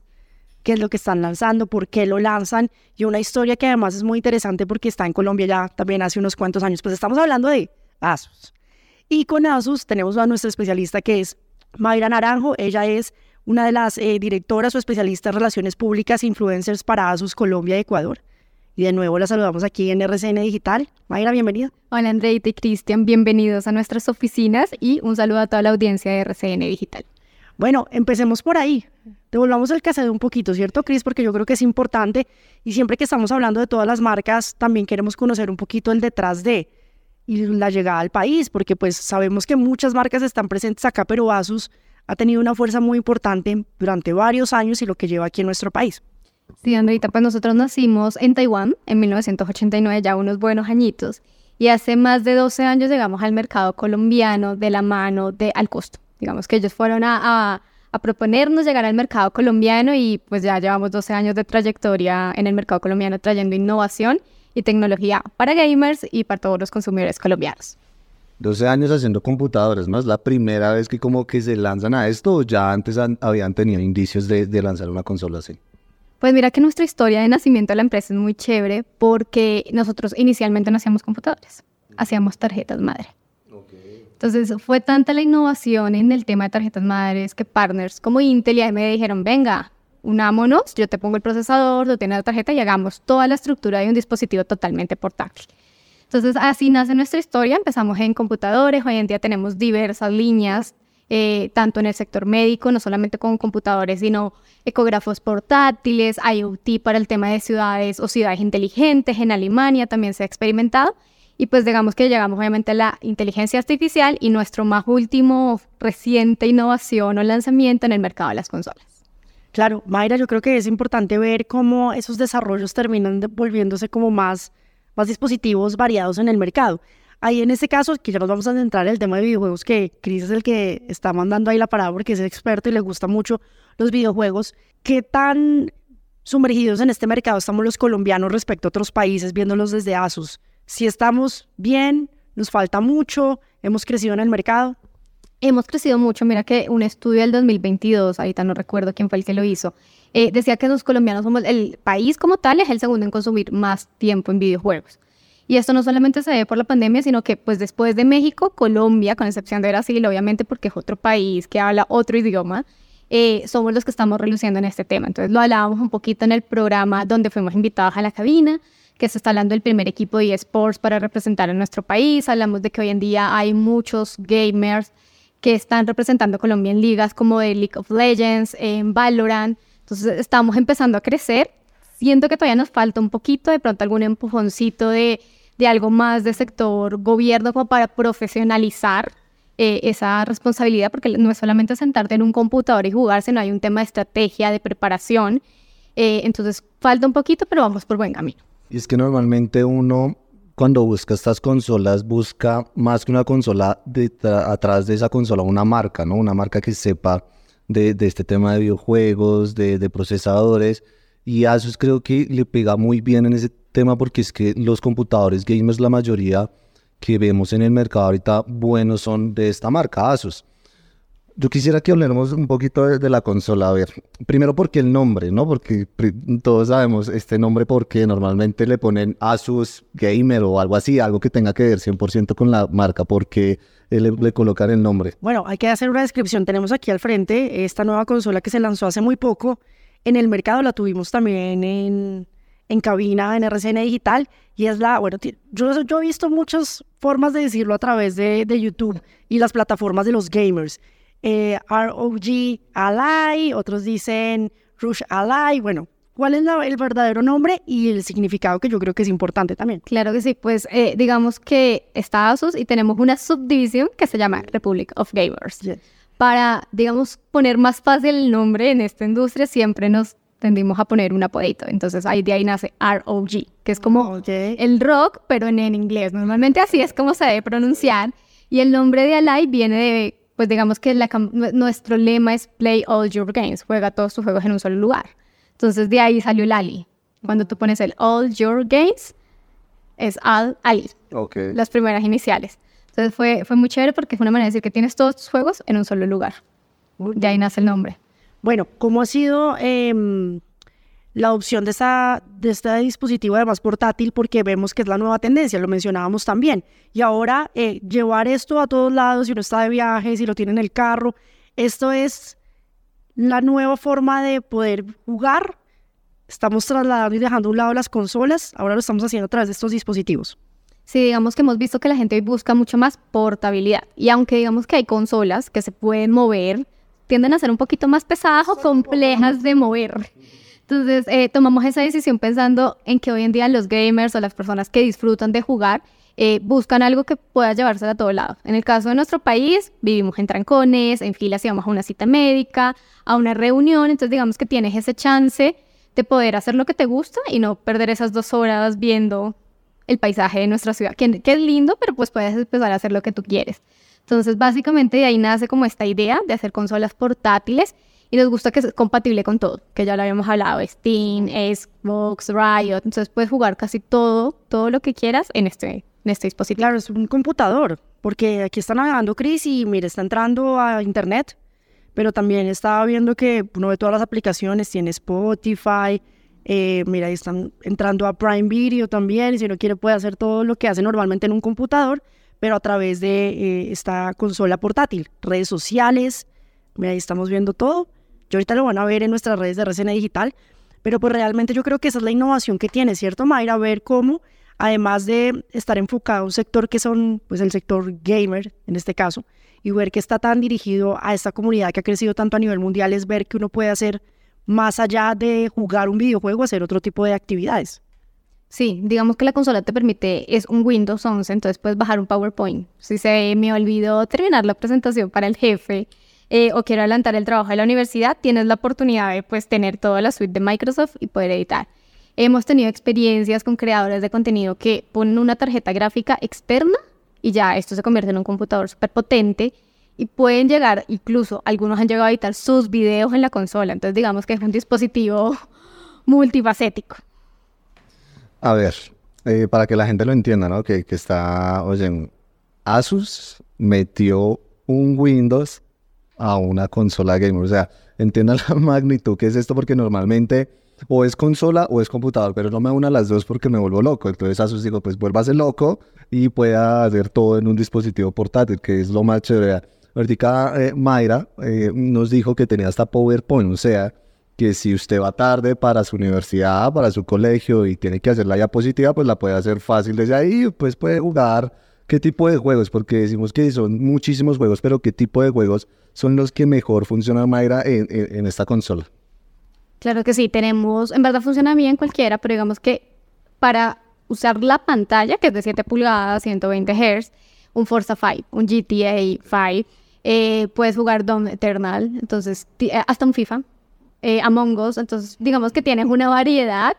Speaker 7: qué es lo que están lanzando, por qué lo lanzan, y una historia que además es muy interesante porque está en Colombia ya también hace unos cuantos años. Pues estamos hablando de Asus. Y con Asus tenemos a nuestra especialista que es Mayra Naranjo. Ella es una de las eh, directoras o especialistas en relaciones públicas e influencers para Asus Colombia y Ecuador. Y de nuevo la saludamos aquí en RCN Digital. Mayra, bienvenida.
Speaker 10: Hola Andreita y Cristian, bienvenidos a nuestras oficinas y un saludo a toda la audiencia de RCN Digital.
Speaker 7: Bueno, empecemos por ahí. Devolvamos el cassette un poquito, ¿cierto, Cris? Porque yo creo que es importante y siempre que estamos hablando de todas las marcas, también queremos conocer un poquito el detrás de y la llegada al país, porque pues sabemos que muchas marcas están presentes acá, pero Asus ha tenido una fuerza muy importante durante varios años y lo que lleva aquí en nuestro país.
Speaker 10: Sí, Andreita, pues nosotros nacimos en Taiwán en 1989, ya unos buenos añitos, y hace más de 12 años llegamos al mercado colombiano de la mano de Al Costo. Digamos que ellos fueron a, a, a, proponernos llegar al mercado colombiano y pues ya llevamos 12 años de trayectoria en el mercado colombiano trayendo innovación y tecnología para gamers y para todos los consumidores colombianos.
Speaker 6: 12 años haciendo computadores, ¿no? ¿Es la primera vez que como que se lanzan a esto o ya antes han, habían tenido indicios de, de lanzar una consola así?
Speaker 10: Pues mira que nuestra historia de nacimiento de la empresa es muy chévere porque nosotros inicialmente no hacíamos computadores, hacíamos tarjetas madre. Entonces fue tanta la innovación en el tema de tarjetas madres que partners como Intel y AMD dijeron, venga, unámonos, yo te pongo el procesador, tú tienes la tarjeta y hagamos toda la estructura de un dispositivo totalmente portátil. Entonces así nace nuestra historia, empezamos en computadores, hoy en día tenemos diversas líneas, eh, tanto en el sector médico, no solamente con computadores, sino ecógrafos portátiles, IoT para el tema de ciudades o ciudades inteligentes, en Alemania también se ha experimentado. Y pues digamos que llegamos obviamente a la inteligencia artificial y nuestro más último reciente innovación o lanzamiento en el mercado de las consolas.
Speaker 7: Claro, Mayra, yo creo que es importante ver cómo esos desarrollos terminan volviéndose como más, más dispositivos variados en el mercado. Ahí en este caso, que ya nos vamos a centrar en el tema de videojuegos, que Cris es el que está mandando ahí la parada porque es experto y le gusta mucho los videojuegos. ¿Qué tan sumergidos en este mercado estamos los colombianos respecto a otros países viéndolos desde Asus? Si estamos bien, nos falta mucho, hemos crecido en el mercado.
Speaker 10: Hemos crecido mucho. Mira que un estudio del 2022, ahorita no recuerdo quién fue el que lo hizo, eh, decía que los colombianos somos el país como tal, es el segundo en consumir más tiempo en videojuegos. Y esto no solamente se ve por la pandemia, sino que pues después de México, Colombia, con excepción de Brasil, obviamente porque es otro país que habla otro idioma, eh, somos los que estamos reluciendo en este tema. Entonces lo hablábamos un poquito en el programa donde fuimos invitados a la cabina, que se está hablando del primer equipo de eSports para representar a nuestro país. Hablamos de que hoy en día hay muchos gamers que están representando a Colombia en ligas como de League of Legends, en Valorant. Entonces estamos empezando a crecer. Siento que todavía nos falta un poquito, de pronto algún empujoncito de, de algo más de sector gobierno como para profesionalizar eh, esa responsabilidad, porque no es solamente sentarte en un computador y jugar, sino hay un tema de estrategia, de preparación. Eh, entonces falta un poquito, pero vamos por buen camino.
Speaker 6: Y es que normalmente uno cuando busca estas consolas, busca más que una consola detrás- atrás de esa consola, una marca, ¿no? Una marca que sepa de, de este tema de videojuegos, de, de procesadores. Y Asus creo que le pega muy bien en ese tema porque es que los computadores gamers, la mayoría que vemos en el mercado ahorita, buenos son de esta marca, Asus. Yo quisiera que hablemos un poquito de, de la consola. A ver, primero porque el nombre, ¿no? Porque todos sabemos este nombre porque normalmente le ponen Asus Gamer o algo así, algo que tenga que ver 100% con la marca, porque le, le colocan el nombre.
Speaker 7: Bueno, hay que hacer una descripción. Tenemos aquí al frente esta nueva consola que se lanzó hace muy poco. En el mercado la tuvimos también en, en cabina, en RCN Digital. Y es la, bueno, yo, yo he visto muchas formas de decirlo a través de, de YouTube y las plataformas de los gamers. Eh, ROG Ally, otros dicen Rush Ally. Bueno, ¿cuál es la- el verdadero nombre y el significado que yo creo que es importante también?
Speaker 10: Claro que sí, pues eh, digamos que está Asus y tenemos una subdivisión que se llama Republic of Gamers. Para, digamos, poner más fácil el nombre en esta industria, siempre nos tendimos a poner un apodito. Entonces ahí de ahí nace ROG, que es como el rock, pero en, en inglés. Normalmente así es como se debe pronunciar. Y el nombre de Ally viene de, pues digamos que la nuestro lema es Play All Your Games, juega todos tus juegos en un solo lugar. Entonces de ahí salió el Ali. Cuando tú pones el All Your Games, es Al Ali,
Speaker 6: Ok.
Speaker 10: las primeras iniciales. Entonces fue, fue muy chévere porque es una manera de decir que tienes todos tus juegos en un solo lugar. De ahí nace el nombre.
Speaker 7: Bueno, ¿cómo ha sido em, la adopción de, esta, de este dispositivo además portátil? Porque vemos que es la nueva tendencia, lo mencionábamos también. Y ahora eh, llevar esto a todos lados, si uno está de viaje, si lo tiene en el carro, esto es la nueva forma de poder jugar. Estamos trasladando y dejando a un lado las consolas, ahora lo estamos haciendo a través de estos dispositivos.
Speaker 10: Sí, digamos que hemos visto que la gente hoy busca mucho más portabilidad. Y aunque digamos que hay consolas que se pueden mover, tienden a ser un poquito más pesadas o complejas de mover. Entonces, eh, tomamos esa decisión pensando en que hoy en día los gamers o las personas que disfrutan de jugar eh, buscan algo que pueda llevársela a todo lado. En el caso de nuestro país, vivimos en trancones, en filas si vamos a una cita médica, a una reunión, entonces digamos que tienes ese chance de poder hacer lo que te gusta y no perder esas dos horas viendo el paisaje de nuestra ciudad, que, que es lindo, pero pues puedes empezar a hacer lo que tú quieres. Entonces, básicamente de ahí nace como esta idea de hacer consolas portátiles y nos gusta que es compatible con todo, que ya lo habíamos hablado, Steam, Xbox, Riot, entonces puedes jugar casi todo, todo lo que quieras en este, en este dispositivo.
Speaker 7: Claro, es un computador, porque aquí está navegando Chris y mire, está entrando a internet, pero también estaba viendo que uno ve todas las aplicaciones, tiene Spotify, eh, mira, ahí están entrando a Prime Video también, y si uno quiere puede hacer todo lo que hace normalmente en un computador, pero a través de eh, esta consola portátil, redes sociales, mira, ahí estamos viendo todo. Yo ahorita lo van a ver en nuestras redes de RCN Digital, pero pues realmente yo creo que esa es la innovación que tiene, ¿cierto, Mayra? Ver cómo, además de estar enfocado a un sector que son, pues el sector gamer, en este caso, y ver que está tan dirigido a esta comunidad que ha crecido tanto a nivel mundial, es ver que uno puede hacer más allá de jugar un videojuego, hacer otro tipo de actividades.
Speaker 10: Sí, digamos que la consola te permite, es un Windows 11, entonces puedes bajar un PowerPoint. Si se me olvidó terminar la presentación para el jefe eh, o quiero adelantar el trabajo de la universidad, tienes la oportunidad de pues tener toda la suite de Microsoft y poder editar. Hemos tenido experiencias con creadores de contenido que ponen una tarjeta gráfica externa y ya esto se convierte en un computador súper potente y pueden llegar, incluso algunos han llegado a editar sus videos en la consola, entonces digamos que es un dispositivo multifacético.
Speaker 6: A ver, eh, para que la gente lo entienda, ¿no? Que, que está, oye, Asus metió un Windows a una consola gamer. O sea, entiendan la magnitud que es esto, porque normalmente o es consola o es computador, pero no me una las dos porque me vuelvo loco. Entonces Asus digo, pues vuélvase loco y pueda hacer todo en un dispositivo portátil, que es lo más chévere. Ahorita eh, Mayra eh, nos dijo que tenía hasta PowerPoint, o sea, que si usted va tarde para su universidad, para su colegio y tiene que hacer la diapositiva, pues la puede hacer fácil desde ahí, pues puede jugar qué tipo de juegos, porque decimos que son muchísimos juegos, pero qué tipo de juegos son los que mejor funcionan, Mayra, en, en- en esta consola.
Speaker 10: Claro que sí, tenemos, en verdad funciona bien cualquiera, pero digamos que para usar la pantalla, que es de 7 pulgadas, 120 Hz, un Forza 5, un GTA 5, eh, puedes jugar Doom Eternal, entonces eh, hasta un FIFA, eh, Among Us, entonces digamos que tienes una variedad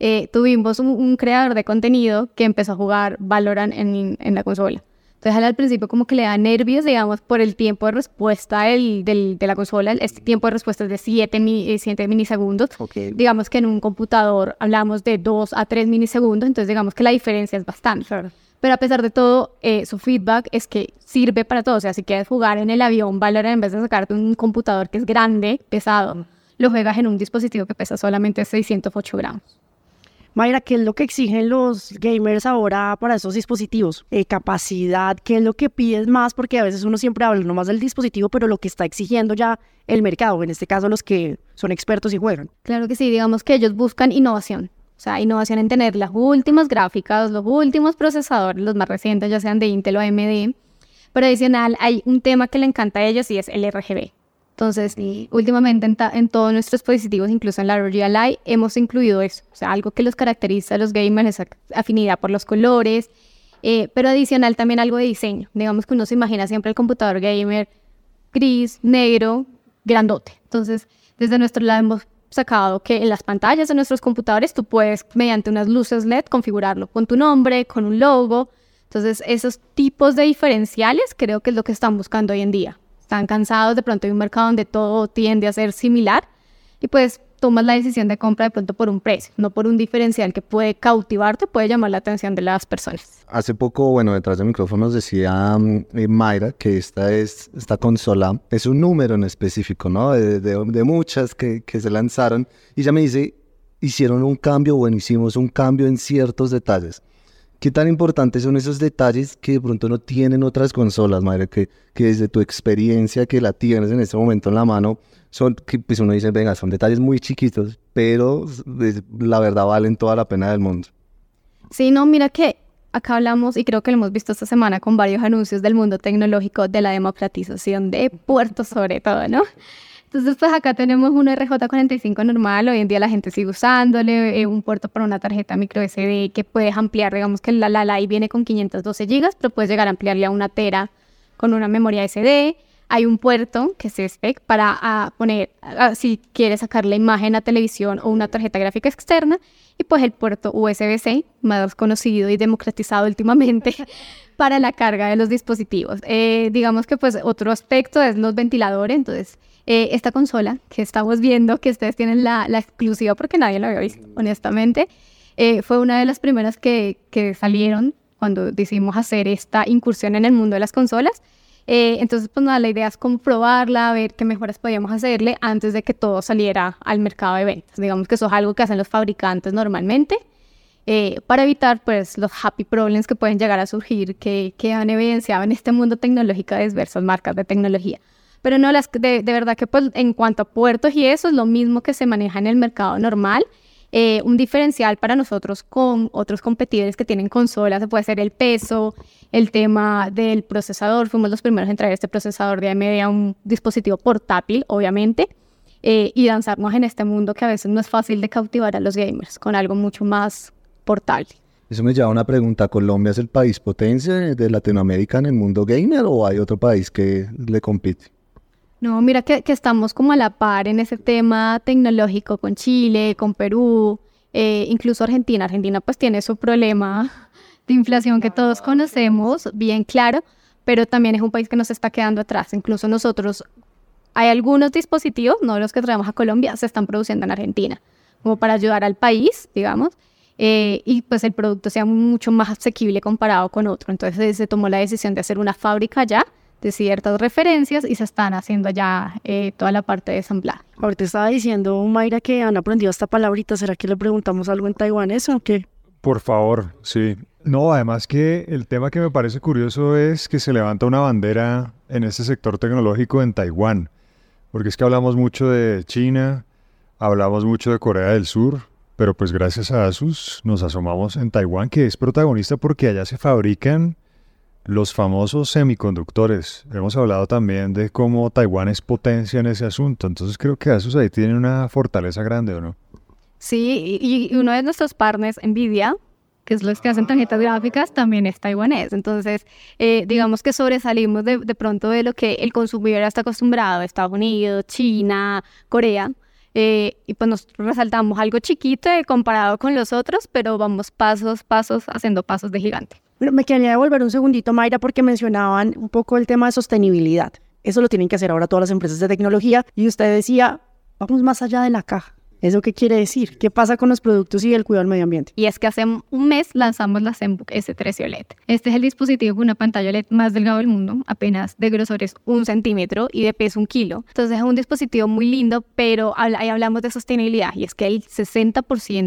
Speaker 10: eh, tuvimos un, un creador de contenido que empezó a jugar Valorant en, en la consola. Entonces, al principio como que le da nervios, digamos, por el tiempo de respuesta del, del- de la consola. Este tiempo de respuesta es de 7 milisegundos. Digamos que en un computador hablamos de 2 a 3 milisegundos, entonces digamos que la diferencia es bastante. Pero a pesar de todo, eh, su feedback es que sirve para todo. O sea, si quieres jugar en el avión Valorant en vez de sacarte un computador que es grande, pesado, lo juegas en un dispositivo que pesa solamente 608 gramos.
Speaker 4: Mayra, ¿qué es lo que exigen los gamers ahora para esos dispositivos? Eh, capacidad, ¿qué es lo que pides más? Porque a veces uno siempre habla nomás del dispositivo, pero lo que está exigiendo ya el mercado, en este caso los que son expertos y juegan.
Speaker 10: Claro que sí, digamos que ellos buscan innovación. O sea, innovación en tener las últimas gráficas, los últimos procesadores, los más recientes, ya sean de Intel o AMD. Pero adicional, hay un tema que le encanta a ellos y es el RGB. Entonces, últimamente en, en todos nuestros dispositivos, incluso en la Real hemos incluido eso. O sea, algo que los caracteriza a los gamers es ac- afinidad por los colores, eh, pero adicional también algo de diseño. Digamos que uno se imagina siempre el computador gamer gris, negro, grandote. Entonces, desde nuestro lado hemos sacado que en las pantallas de nuestros computadores tú puedes, mediante unas luces LED, configurarlo con tu nombre, con un logo. Entonces, esos tipos de diferenciales creo que es lo que están buscando hoy en día. Están cansados de pronto de un mercado donde todo tiende a ser similar y pues tomas la decisión de compra de pronto por un precio, no por un diferencial que puede cautivarte, puede llamar la atención de las personas.
Speaker 6: Hace poco, bueno, detrás del micrófono nos decía eh, Mayra que esta, es, esta consola es un número en específico, ¿no? De, de- de muchas que, que se lanzaron. Y ella me dice, hicieron un cambio, bueno, hicimos un cambio en ciertos detalles. ¿Qué tan importantes son esos detalles que de pronto no tienen otras consolas, Mayra? Que, desde tu experiencia, que la tienes en este momento en la mano, son, pues uno dice, venga, son detalles muy chiquitos, pero la verdad valen toda la pena del mundo.
Speaker 10: Sí, no, mira que acá hablamos y creo que lo hemos visto esta semana con varios anuncios del mundo tecnológico de la democratización de puertos sobre todo, ¿no? Entonces, pues acá tenemos un RJ45 normal, hoy en día la gente sigue usándole, eh, un puerto para una tarjeta micro SD que puedes ampliar, digamos que la, la, viene con 512 GB, pero puedes llegar a ampliarle a una tera con una memoria SD. Hay un puerto que es spec para ah, poner, ah, si quieres sacar la imagen a televisión o una tarjeta gráfica externa, y pues el puerto USB-C, más conocido y democratizado últimamente, para la carga de los dispositivos. Eh, digamos que pues otro aspecto es los ventiladores, entonces eh, esta consola que estamos viendo, que ustedes tienen la, la exclusiva porque nadie lo había visto, honestamente, eh, fue una de las primeras que, que salieron cuando decidimos hacer esta incursión en el mundo de las consolas. Eh, entonces, pues nada, la idea es comprobarla, ver qué mejoras podíamos hacerle antes de que todo saliera al mercado de ventas. Digamos que eso es algo que hacen los fabricantes normalmente eh, para evitar pues los happy problems que pueden llegar a surgir que, que han evidenciado en este mundo tecnológico de diversas marcas de tecnología. Pero no, las, de, de verdad que pues en cuanto a puertos y eso es lo mismo que se maneja en el mercado normal. Eh, un diferencial para nosotros con otros competidores que tienen consolas puede ser el peso, el tema del procesador. Fuimos los primeros en traer este procesador de AMD a un dispositivo portátil, obviamente, eh, y lanzarnos en este mundo que a veces no es fácil de cautivar a los gamers con algo mucho más portable.
Speaker 6: Eso me lleva a una pregunta. ¿Colombia es el país potencia de Latinoamérica en el mundo gamer o hay otro país que le compite?
Speaker 10: No, mira que, que estamos como a la par en ese tema tecnológico con Chile, con Perú, eh, incluso Argentina. Argentina pues tiene su problema de inflación que todos conocemos, bien claro, pero también es un país que nos está quedando atrás. Incluso nosotros, hay algunos dispositivos, no los que traemos a Colombia, se están produciendo en Argentina, como para ayudar al país, digamos, eh, y pues el producto sea mucho más asequible comparado con otro. Entonces se tomó la decisión de hacer una fábrica allá de ciertas referencias y se están haciendo ya eh, toda la parte de ensamblaje.
Speaker 4: Ahorita estaba diciendo Mayra que han aprendido esta palabrita. ¿Será que le preguntamos algo en taiwanés o qué?
Speaker 3: Por favor, sí. No, además que el tema que me parece curioso es que se levanta una bandera en este sector tecnológico en Taiwán, porque es que hablamos mucho de China, hablamos mucho de Corea del Sur, pero pues gracias a Asus nos asomamos en Taiwán, que es protagonista porque allá se fabrican los famosos semiconductores. Hemos hablado también de cómo Taiwán es potencia en ese asunto, entonces creo que Asus ahí tiene una fortaleza grande, ¿o no?
Speaker 10: Sí, y, uno de nuestros partners, Nvidia, que es los que hacen tarjetas gráficas, también es taiwanés. Entonces, eh, digamos que sobresalimos de, de, pronto de lo que el consumidor está acostumbrado, Estados Unidos, China, Corea. eh, y pues nos resaltamos algo chiquito eh, comparado con los otros, pero vamos pasos, pasos, haciendo pasos de gigante.
Speaker 4: Bueno, me quería devolver un segundito, Mayra, porque mencionaban un poco el tema de sostenibilidad. Eso lo tienen que hacer ahora todas las empresas de tecnología. Y usted decía, vamos más allá de la caja. ¿Eso qué quiere decir? ¿Qué pasa con los productos y el cuidado del medio ambiente?
Speaker 10: Y es que hace un mes lanzamos la ZenBook S13 OLED. Este es el dispositivo con una pantalla OLED más delgado del mundo, apenas de grosor es un centímetro y de peso un kilo. Entonces es un dispositivo muy lindo, pero ahí hablamos de sostenibilidad y es que el 60%,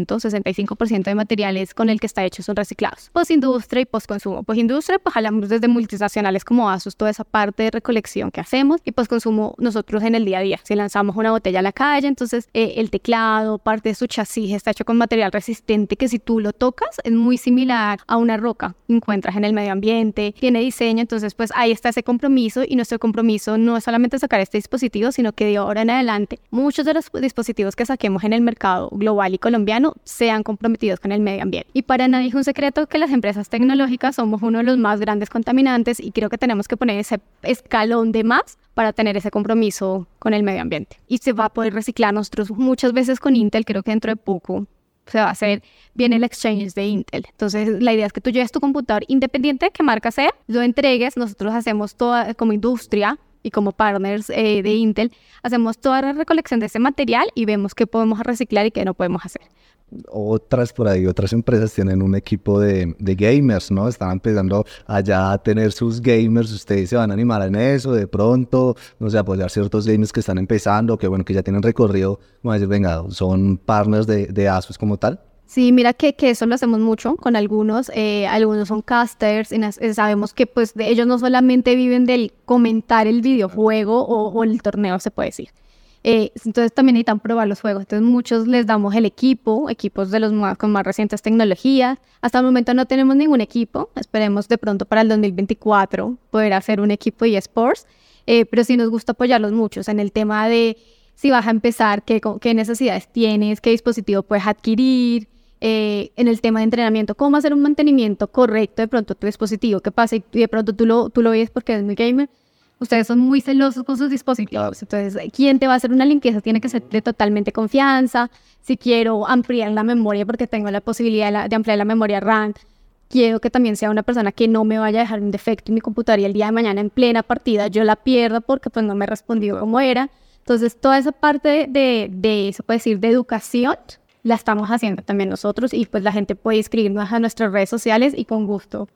Speaker 10: 65% de materiales con el que está hecho son reciclados. Postindustria y postconsumo. Postindustria, pues hablamos desde multinacionales como ASUS, toda esa parte de recolección que hacemos y postconsumo nosotros en el día a día. Si lanzamos una botella a la calle, entonces eh, el teclado parte de su chasis está hecho con material resistente que si tú lo tocas es muy similar a una roca encuentras en el medio ambiente, tiene diseño, entonces pues ahí está ese compromiso y nuestro compromiso no es solamente sacar este dispositivo, sino que de ahora en adelante muchos de los dispositivos que saquemos en el mercado global y colombiano sean comprometidos con el medio ambiente. Y para nadie es un secreto que las empresas tecnológicas somos uno de los más grandes contaminantes y creo que tenemos que poner ese escalón de más para tener ese compromiso con el medio ambiente. Y se va a poder reciclar nosotros muchas veces con Intel, creo que dentro de poco se va a hacer bien el exchange de Intel. Entonces, la idea es que tú lleves tu computador, independiente de qué marca sea, lo entregues, nosotros hacemos toda, como industria y como partners eh, de Intel, hacemos toda la recolección de ese material y vemos qué podemos reciclar y qué no podemos hacer
Speaker 6: otras por ahí, otras empresas tienen un equipo de, gamers, ¿no? Están empezando allá a tener sus gamers, ustedes se van a animar en eso, de pronto, no sé, apoyar ciertos gamers que están empezando, que bueno, que ya tienen recorrido, como decir, venga, son partners de, de Asus como tal.
Speaker 10: Sí, mira que, que, eso lo hacemos mucho con algunos, eh, algunos son casters, y eh, sabemos que pues de ellos no solamente viven del comentar el videojuego o el torneo, se puede decir, eh, entonces también necesitan probar los juegos. Entonces muchos les damos el equipo, equipos de los más, con más recientes tecnologías. Hasta el momento no tenemos ningún equipo. Esperemos de pronto para el 2024 poder hacer un equipo de esports. Eh, pero sí nos gusta apoyarlos muchos en el tema de si vas a empezar, qué, qué necesidades tienes, qué dispositivo puedes adquirir. Eh, en el tema de entrenamiento, cómo hacer un mantenimiento correcto de pronto tu dispositivo, qué pasa y de pronto tú lo, tú lo ves porque es muy gamer, ustedes son muy celosos con sus dispositivos. Entonces, ¿quién te va a hacer una limpieza? Tiene que ser de totalmente confianza. Si quiero ampliar la memoria porque tengo la posibilidad de ampliar la memoria RAM, quiero que también sea una persona que no me vaya a dejar un defecto en mi computadora y el día de mañana en plena partida yo la pierda porque pues no me respondió como era. Entonces, toda esa parte de, de eso puede decir, de educación, la estamos haciendo también nosotros y pues la gente puede inscribirnos a nuestras redes sociales y con gusto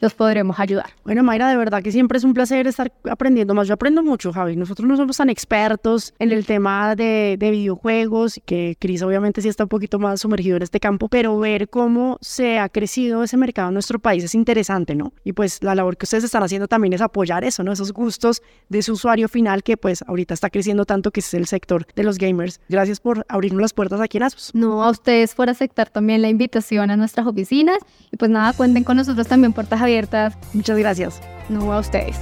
Speaker 10: los podremos ayudar.
Speaker 4: Bueno, Mayra, de verdad que siempre es un placer estar aprendiendo más. Yo aprendo mucho, Javi. Nosotros no somos tan expertos en el tema de, de videojuegos, que Cris obviamente sí está un poquito más sumergido en este campo, pero ver cómo se ha crecido ese mercado en nuestro país es interesante, ¿no? Y pues la labor que ustedes están haciendo también es apoyar eso, ¿no? Esos gustos de su usuario final que pues ahorita está creciendo tanto que es el sector de los gamers. Gracias por abrirnos las puertas aquí en Asus.
Speaker 10: No, a ustedes por aceptar también la invitación a nuestras oficinas y pues nada, cuenten con nosotros también puertas abiertas.
Speaker 4: Muchas gracias.
Speaker 10: No a ustedes.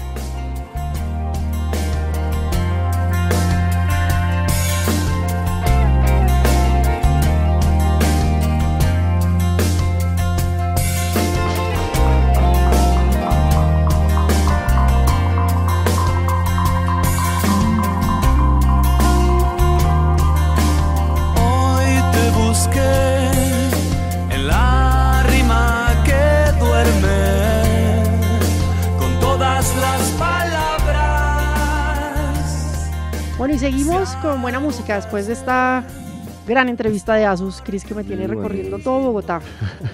Speaker 4: Bueno, y seguimos con buena música después de esta gran entrevista de Asus, Cris, que me tiene recorriendo todo Bogotá.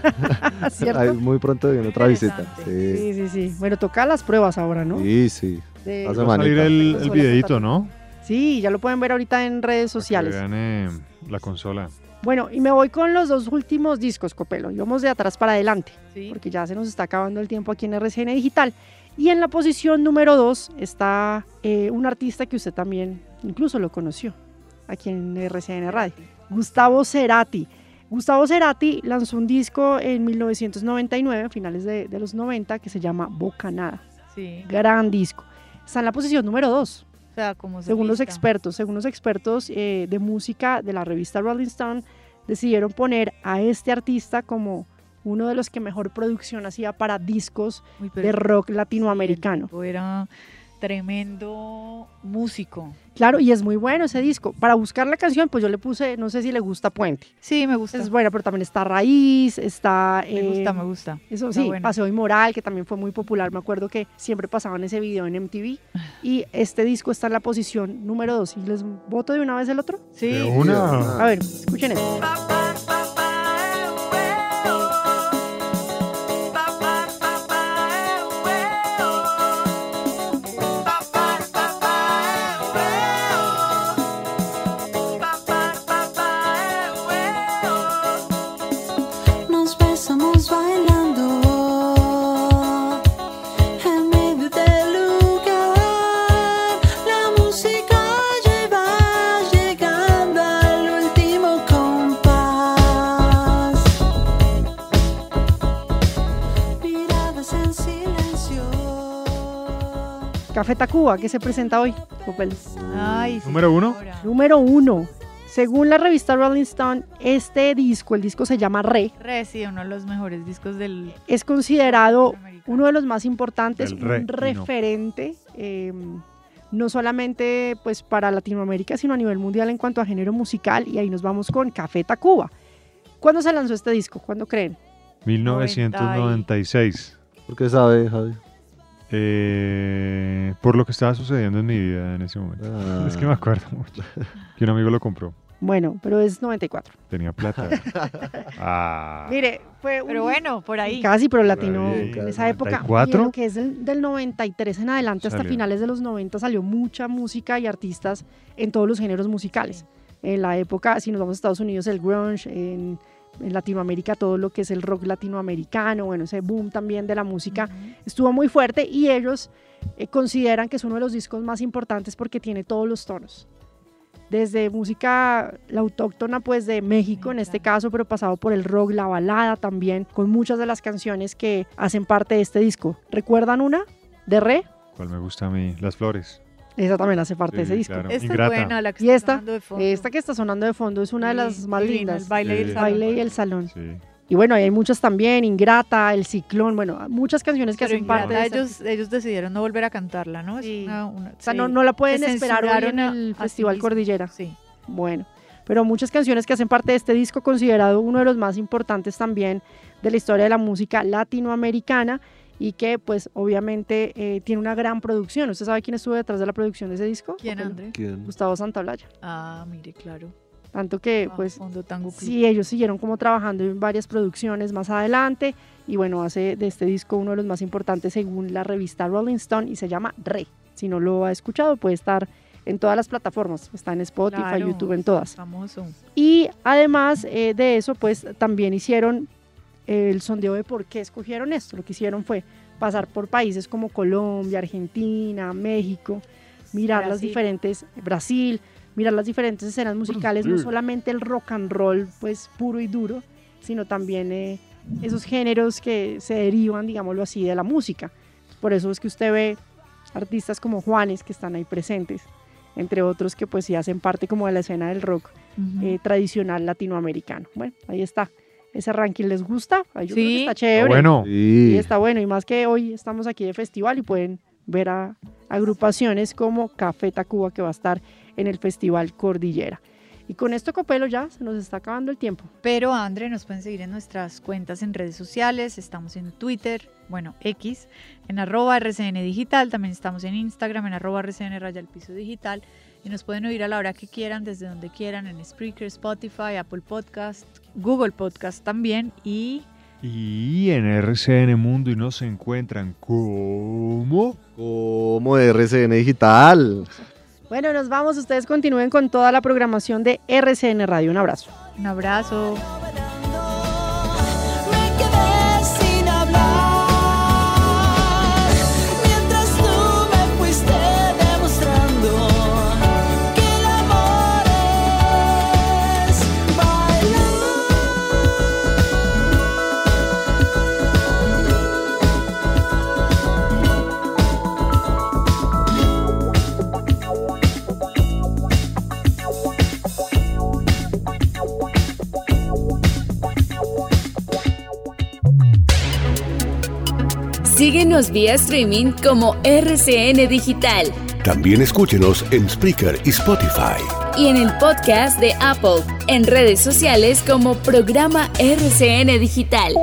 Speaker 6: ¿Cierto? muy pronto viene otra visita.
Speaker 4: Sí. sí, sí, Bueno, toca las pruebas ahora, ¿no?
Speaker 6: Sí, sí.
Speaker 3: Va a salir el, el videito, ¿no?
Speaker 4: Sí, ya lo pueden ver ahorita en redes sociales.
Speaker 3: Que vean eh, la consola.
Speaker 4: Bueno, y me voy con los dos últimos discos, Copelo. Y vamos de atrás para adelante, porque ya se nos está acabando el tiempo aquí en RCN Digital. Y en la posición número dos está eh, un artista que usted también incluso lo conoció aquí en RCN Radio, Gustavo Cerati. Gustavo Cerati lanzó un disco en 1999, a finales de, los 90, que se llama Bocanada. Sí. Gran disco. Está en la posición número 2.
Speaker 5: O sea, como
Speaker 4: según los expertos, según los expertos eh, de música de la revista Rolling Stone, decidieron poner a este artista como uno de los que mejor producción hacía para discos de rock latinoamericano.
Speaker 5: Era tremendo músico.
Speaker 4: Claro, y es muy bueno ese disco. Para buscar la canción, pues yo le puse, no sé si le gusta Puente.
Speaker 5: Sí, me gusta.
Speaker 4: Es buena, pero también está Raíz, está...
Speaker 5: Me gusta,
Speaker 4: eh,
Speaker 5: me gusta.
Speaker 4: Eso
Speaker 5: Está
Speaker 4: sí,
Speaker 5: bueno.
Speaker 4: Paseo Inmoral, que también fue muy popular. Me acuerdo que siempre pasaban ese video en MTV. Y este disco está en la posición número 2. ¿Y les voto de una vez el otro?
Speaker 5: Sí.
Speaker 3: De una.
Speaker 4: A ver, escuchen esto. Café Tacuba, que se presenta hoy.
Speaker 5: Ay,
Speaker 3: Número uno.
Speaker 4: Número uno. Según la revista Rolling Stone, este disco, el disco se llama Re,
Speaker 5: Re, sí, uno de los mejores discos del
Speaker 4: es considerado uno de los más importantes,
Speaker 3: re,
Speaker 4: un
Speaker 3: no.
Speaker 4: referente, eh, no solamente pues para Latinoamérica, sino a nivel mundial en cuanto a género musical. Y ahí nos vamos con Café Tacuba. ¿Cuándo se lanzó este disco? ¿Cuándo creen?
Speaker 3: 1996.
Speaker 6: ¿Por qué sabe, Javi?
Speaker 3: Eh, por lo que estaba sucediendo en mi vida en ese momento.
Speaker 6: Ah.
Speaker 3: Es que me acuerdo mucho. Que un amigo lo compró.
Speaker 4: Bueno, pero es 94.
Speaker 3: Tenía plata. ah.
Speaker 4: Mire, fue un
Speaker 5: Pero bueno, por ahí.
Speaker 4: Casi, pero latino
Speaker 3: ahí,
Speaker 4: en esa época.
Speaker 3: 94.
Speaker 4: Y lo que es del, del 93 en adelante hasta
Speaker 3: Salió.
Speaker 4: finales de los 90 salió mucha música y artistas en todos los géneros musicales. En la época, si nos vamos a Estados Unidos, el grunge, en, en Latinoamérica todo lo que es el rock latinoamericano, bueno, ese boom también de la música estuvo muy fuerte y ellos eh, consideran que es uno de los discos más importantes porque tiene todos los tonos. Desde música la autóctona pues de México en este caso, pero pasado por el rock, la balada también, con muchas de las canciones que hacen parte de este disco. ¿Recuerdan una? De Re,
Speaker 3: ¿Cuál me gusta a mí? Las flores.
Speaker 4: Esa también hace parte de ese disco.
Speaker 3: claro.
Speaker 5: Esta
Speaker 3: Ingrata.
Speaker 5: es buena, la que
Speaker 4: Y
Speaker 5: está
Speaker 4: esta,
Speaker 5: sonando de fondo.
Speaker 4: esta que está sonando de fondo es una de
Speaker 5: Sí,
Speaker 4: las más lindas.
Speaker 5: El baile y el
Speaker 3: Sí.
Speaker 4: El
Speaker 5: salón.
Speaker 4: baile y el salón.
Speaker 3: Sí.
Speaker 4: Y bueno, hay muchas también, Ingrata, El Ciclón, bueno, muchas canciones que
Speaker 5: Pero
Speaker 4: hacen parte de
Speaker 5: ellos, ellos decidieron no volver a cantarla, ¿no? Es una- una-
Speaker 4: O sea,
Speaker 5: sí.
Speaker 4: no, no la pueden
Speaker 5: Se
Speaker 4: esperar hoy en el Festival. Cordillera.
Speaker 5: Sí.
Speaker 4: Bueno, pero muchas canciones que hacen parte de este disco, considerado uno de los más importantes también de la historia de la música latinoamericana y que pues obviamente eh, tiene una gran producción. ¿Usted sabe quién estuvo detrás de la producción de ese disco?
Speaker 5: ¿Quién. André?
Speaker 6: ¿Quién?
Speaker 4: Gustavo Santaolalla.
Speaker 5: Ah, mire, claro.
Speaker 4: Tanto que
Speaker 5: Ah,
Speaker 4: pues
Speaker 5: Fondo Tango Club.
Speaker 4: sí, ellos siguieron como trabajando en varias producciones más adelante y bueno, hace de este disco uno de los más importantes según la revista Rolling Stone y se llama Re. Si no lo ha escuchado puede estar en todas las plataformas, está en Spotify,
Speaker 5: Claro,
Speaker 4: YouTube, en todas.
Speaker 5: Famoso.
Speaker 4: Y además eh, de eso, pues también hicieron el sondeo de por qué escogieron esto. Lo que hicieron fue pasar por países como Colombia, Argentina, México, mirar las diferentes, Brasil, mirar las diferentes escenas musicales, no solamente el rock and roll, pues puro y duro, sino también eh, esos géneros que se derivan, digámoslo así, de la música. Por eso es que usted ve artistas como Juanes que están ahí presentes, entre otros que pues sí hacen parte como de la escena del rock eh, tradicional latinoamericano. Bueno, ahí está. Ese ranking les gusta. Ay, yo creo que
Speaker 5: Sí.
Speaker 4: está
Speaker 3: Está
Speaker 4: chévere.
Speaker 3: bueno.
Speaker 4: Sí,
Speaker 6: Sí.
Speaker 4: está bueno. Y más que hoy estamos aquí de festival y pueden ver a agrupaciones como Café Tacuba que va a estar en el Festival Cordillera. Y con esto, Copelo, ya se nos está acabando el tiempo.
Speaker 5: Pero André, nos pueden seguir en nuestras cuentas en redes sociales. Estamos en Twitter, bueno, X, en arroba RCN Digital. También estamos en Instagram, en arroba RCN Raya al Piso Digital. Y nos pueden oír a la hora que quieran, desde donde quieran, en Spreaker, Spotify, Apple Podcast, Google Podcast también. Y
Speaker 3: Y en RCN Mundo y no se encuentran como...
Speaker 6: Como de RCN Digital.
Speaker 4: Bueno, nos vamos. Ustedes continúen con toda la programación de RCN Radio. Un abrazo.
Speaker 5: un abrazo.
Speaker 2: Síguenos vía streaming como RCN Digital.
Speaker 1: También escúchenos en Spreaker y Spotify.
Speaker 2: Y en el podcast de Apple, en redes sociales como programa RCN Digital.